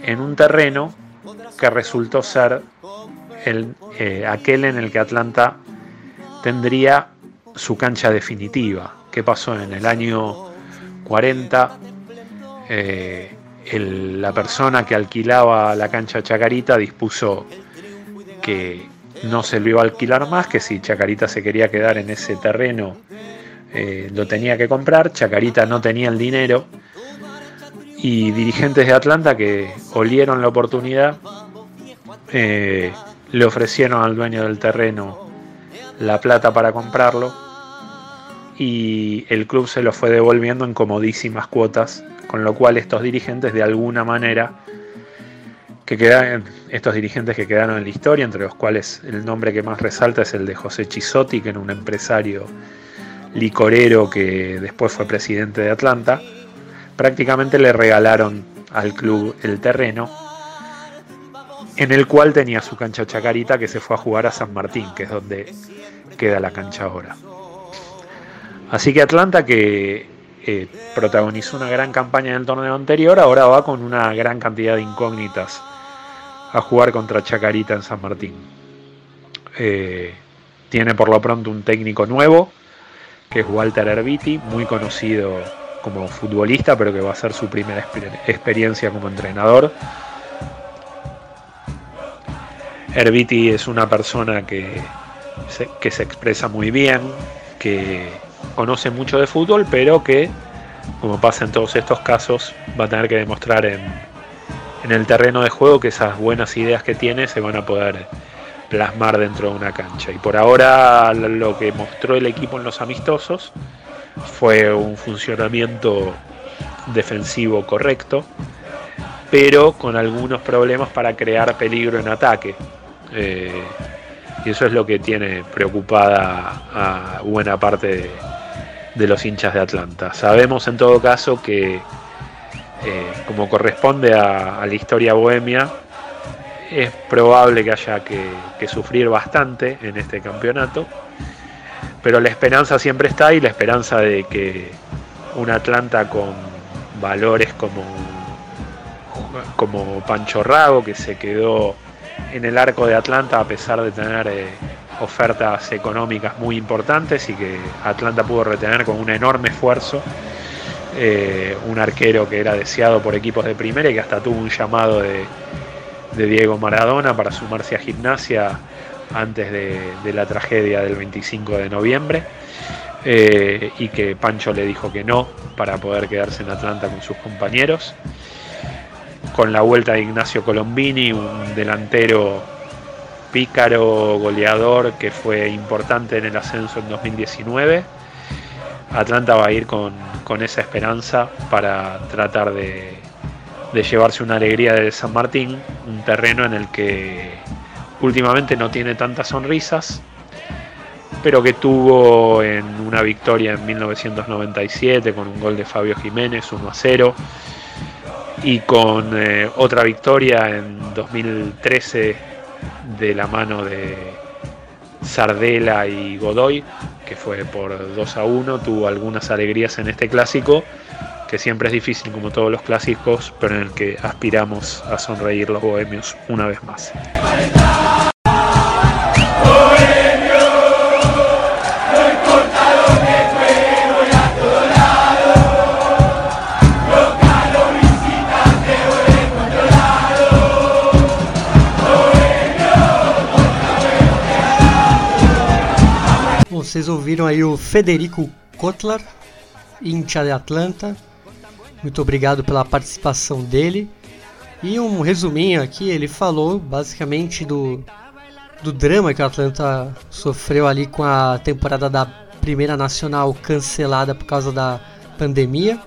en un terreno que resultó ser el, eh, aquel en el que Atlanta tendría su cancha definitiva. ¿Qué pasó en el año 40? Eh, el- la persona que alquilaba la cancha Chacarita dispuso que no se lo iba a alquilar más, que si Chacarita se quería quedar en ese terreno eh, lo tenía que comprar, Chacarita no tenía el dinero y dirigentes de Atlanta que olieron la oportunidad eh, le ofrecieron al dueño del terreno la plata para comprarlo y el club se lo fue devolviendo en comodísimas cuotas, con lo cual estos dirigentes de alguna manera que quedan, estos dirigentes que quedaron en la historia, entre los cuales el nombre que más resalta es el de José Chisotti, que era un empresario licorero que después fue presidente de Atlanta, prácticamente le regalaron al club el terreno en el cual tenía su cancha Chacarita que se fue a jugar a San Martín, que es donde queda la cancha ahora. Así que Atlanta, que eh, protagonizó una gran campaña en el torneo anterior, ahora va con una gran cantidad de incógnitas a jugar contra Chacarita en San Martín. Eh, tiene por lo pronto un técnico nuevo, que es Walter Herbiti, muy conocido como futbolista, pero que va a ser su primera exper- experiencia como entrenador. Herbiti es una persona que se, que se expresa muy bien, que conoce mucho de fútbol, pero que, como pasa en todos estos casos, va a tener que demostrar en, en el terreno de juego que esas buenas ideas que tiene se van a poder plasmar dentro de una cancha. Y por ahora lo que mostró el equipo en los amistosos fue un funcionamiento defensivo correcto, pero con algunos problemas para crear peligro en ataque. Eh, y eso es lo que tiene preocupada a buena parte de, los hinchas de Atlanta. Sabemos en todo caso que, eh, como corresponde a, la historia bohemia, es probable que haya que sufrir bastante en este campeonato, pero la esperanza siempre está y la esperanza de que un Atlanta con valores como, como Pancho Rago, que se quedó en el arco de Atlanta a pesar de tener eh, ofertas económicas muy importantes y que Atlanta pudo retener con un enorme esfuerzo. eh, un arquero que era deseado por equipos de primera y que hasta tuvo un llamado de, de Diego Maradona para sumarse a gimnasia antes de, la tragedia del 25 de noviembre. eh, y que Pancho le dijo que no para poder quedarse en Atlanta con sus compañeros con la vuelta de Ignacio Colombini, un delantero pícaro, goleador que fue importante en el ascenso en 2019. Atlanta va a ir con, esa esperanza para tratar de llevarse una alegría de San Martín, un terreno en el que últimamente no tiene tantas sonrisas, pero que tuvo en una victoria en 1997 con un gol de Fabio Jiménez 1 a 0 y con eh, otra victoria en 2013 de la mano de Sardela y Godoy, que fue por 2 a 1, tuvo algunas alegrías en este clásico, que siempre es difícil como todos los clásicos, pero en el que aspiramos a sonreír los bohemios una vez más. Vocês ouviram aí o Federico Kotlar, hincha de Atlanta. Muito obrigado pela participação dele. E um resuminho aqui, ele falou basicamente do, do drama que o Atlanta sofreu ali com a temporada da Primeira Nacional cancelada por causa da pandemia.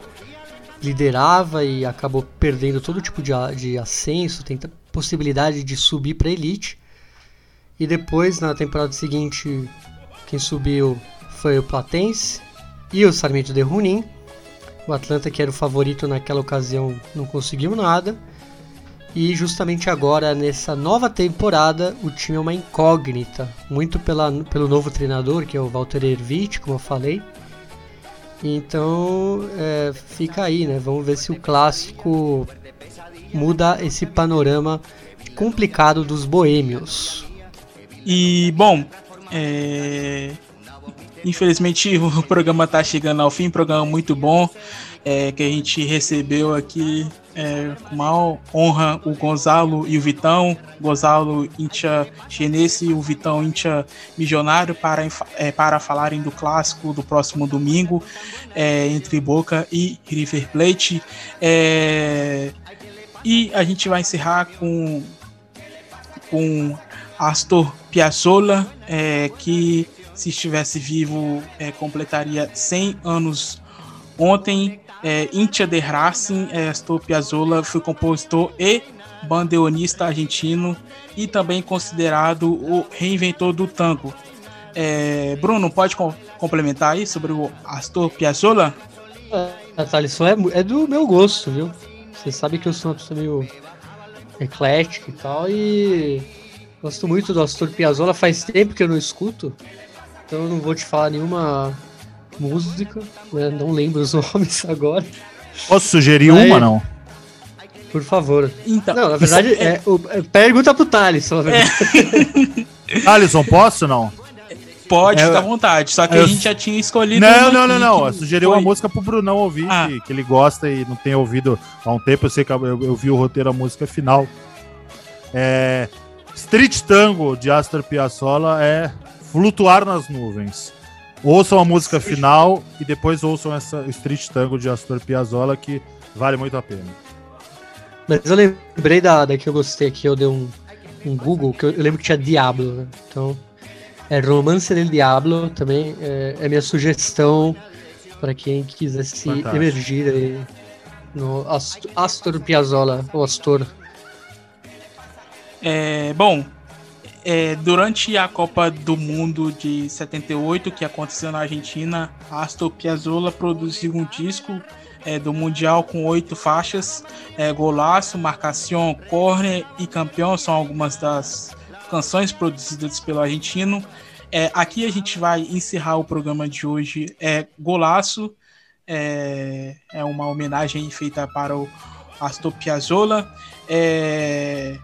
Liderava e acabou perdendo todo tipo de, de ascenso, tenta possibilidade de subir para elite. E depois, na temporada seguinte, quem subiu foi o Platense. e o Sarmiento de Junín. O Atlanta, que era o favorito naquela ocasião, não conseguiu nada. E justamente agora, nessa nova temporada, o time é uma incógnita. Muito pela, pelo novo treinador, que é o Walter Ervit, como eu falei. Então, é, fica aí, né? Vamos ver se o clássico muda esse panorama complicado dos boêmios. E, bom, é... infelizmente o programa está chegando ao fim, programa muito bom é, que a gente recebeu aqui é, com uma honra o Gonzalo e o Vitão. Gonzalo Incha Chinese e o Vitão Incha Milionário para, é, para falarem do clássico do próximo domingo é, entre Boca e River Plate. É, e a gente vai encerrar com, com Astor Piazzolla, é, que se estivesse vivo completaria 100 anos ontem é, Intia de Racing, é, Astor Piazzolla foi compositor e bandeonista argentino e também considerado o reinventor do tango. É, Bruno, pode com complementar aí sobre o Astor Piazzolla? É, Thales, é, é do meu gosto, viu? Você sabe que eu sou uma pessoa meio eclética e tal, e gosto muito do Astor Piazzolla. Faz tempo que eu não escuto, então eu não vou te falar nenhuma música, né? Não lembro os nomes agora. Posso sugerir Mas, uma, não? Por favor. Então, não, na verdade, é, é, é, pergunta pro Thales, na verdade. É. Alisson, posso não? Pode, é, fica à vontade. Só que eu... a gente já tinha escolhido. Não, não, não, não. Eu sugeri uma música pro Brunão ouvir, ah. que, que, ele gosta e não tem ouvido há um tempo. Eu sei que eu, eu vi o roteiro, a música final. É, Street Tango de Astor Piazzolla é Flutuar nas Nuvens. Ouçam a música final e depois ouçam essa Street Tango de Astor Piazzolla que vale muito a pena. Mas eu lembrei da, da que eu gostei aqui, eu dei um, um Google, que eu, eu lembro que tinha Diablo, né? Então, é Romance del Diablo também, é, é minha sugestão para quem quiser se Fantástico. emergir aí no Astor, Astor Piazzolla, ou Astor. É, bom, é, durante a Copa do Mundo de 78, que aconteceu na Argentina, Astor Piazzolla produziu um disco é, do Mundial com oito faixas. É, Golaço, Marcação, Corner e Campeão são algumas das canções produzidas pelo argentino. É, aqui a gente vai encerrar o programa de hoje. É Golaço, é, é uma homenagem feita para o Astor Piazzolla. É,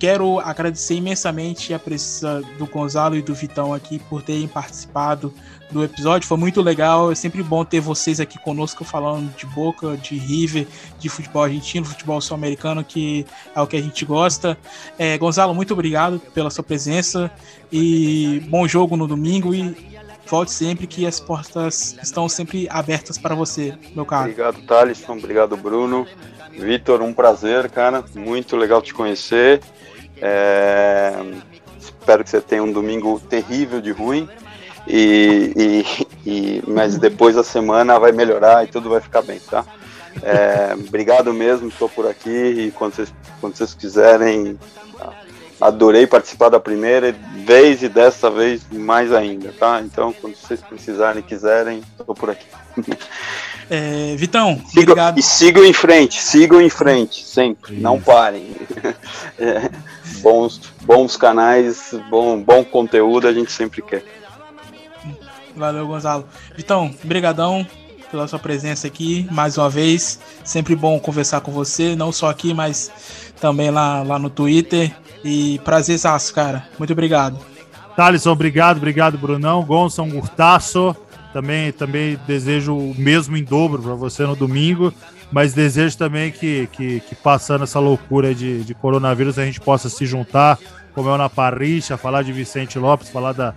Quero agradecer imensamente a presença do Gonzalo e do Vitão aqui por terem participado do episódio. Foi muito legal. É sempre bom ter vocês aqui conosco falando de Boca, de River, de futebol argentino, futebol sul-americano, que é o que a gente gosta. É, Gonzalo, muito obrigado pela sua presença e bom jogo no domingo e volte sempre que as portas estão sempre abertas para você, meu caro. Obrigado, Thalisson. Obrigado, Bruno. Vitor, um prazer, cara. Muito legal te conhecer. É, espero que você tenha um domingo terrível de ruim. E, e, e, mas depois a semana vai melhorar e tudo vai ficar bem, tá? É, obrigado mesmo, estou por aqui e quando vocês, quando vocês quiserem, adorei participar da primeira vez e dessa vez mais ainda, tá? Então, quando vocês precisarem quiserem, estou por aqui. É, Vitão, obrigado. E sigam em frente, sigam em frente, sempre, Isso. não parem. É, bons, bons canais, bom, bom conteúdo a gente sempre quer. Valeu, Gonzalo. Vitão, brigadão pela sua presença aqui, mais uma vez. Sempre bom conversar com você, não só aqui, mas também lá, lá no Twitter. E prazerzaço, cara. Muito obrigado. Thalisson, obrigado, obrigado, Brunão. Gonçalo, um gurtaço. Também, também desejo o mesmo em dobro para você no domingo mas desejo também que, que, que passando essa loucura de, de coronavírus a gente possa se juntar, comer na Parricha, falar de Vicente Lopes, falar da,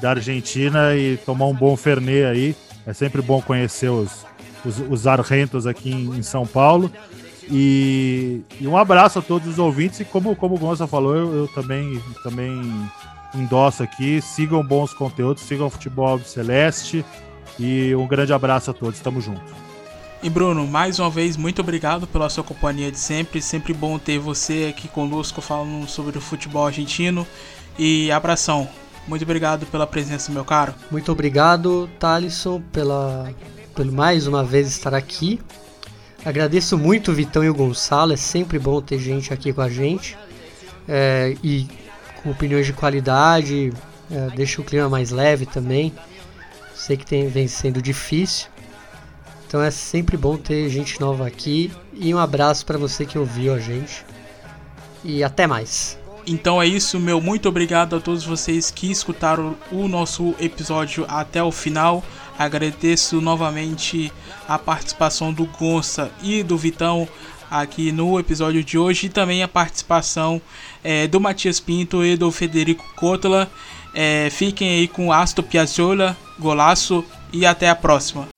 da Argentina e tomar um bom Fernet aí. É sempre bom conhecer os, os, os argentos aqui em, em São Paulo. E, e, um abraço a todos os ouvintes. E como, como o Gonça falou, eu, eu também, também endosso aqui. Sigam bons conteúdos, sigam o Futebol Celeste. E um grande abraço a todos. Tamo junto. E Bruno, mais uma vez, muito obrigado pela sua companhia de sempre. Sempre bom ter você aqui conosco falando sobre o futebol argentino. E abração. Muito obrigado pela presença, meu caro. Muito obrigado, Thalisson, pela, pelo mais uma vez estar aqui. Agradeço muito o Vitão e o Gonçalo, é sempre bom ter gente aqui com a gente. É, e com opiniões de qualidade, é, deixa o clima mais leve também. Sei que tem, vem sendo difícil. Então é sempre bom ter gente nova aqui. E um abraço para você que ouviu a gente. E até mais. Então é isso, meu muito obrigado a todos vocês que escutaram o nosso episódio até o final. Agradeço novamente a participação do Gonça e do Vitão aqui no episódio de hoje e também a participação é, do Matias Pinto e do Federico Cotla. É, fiquem aí com Astor Piazzolla, golaço e até a próxima.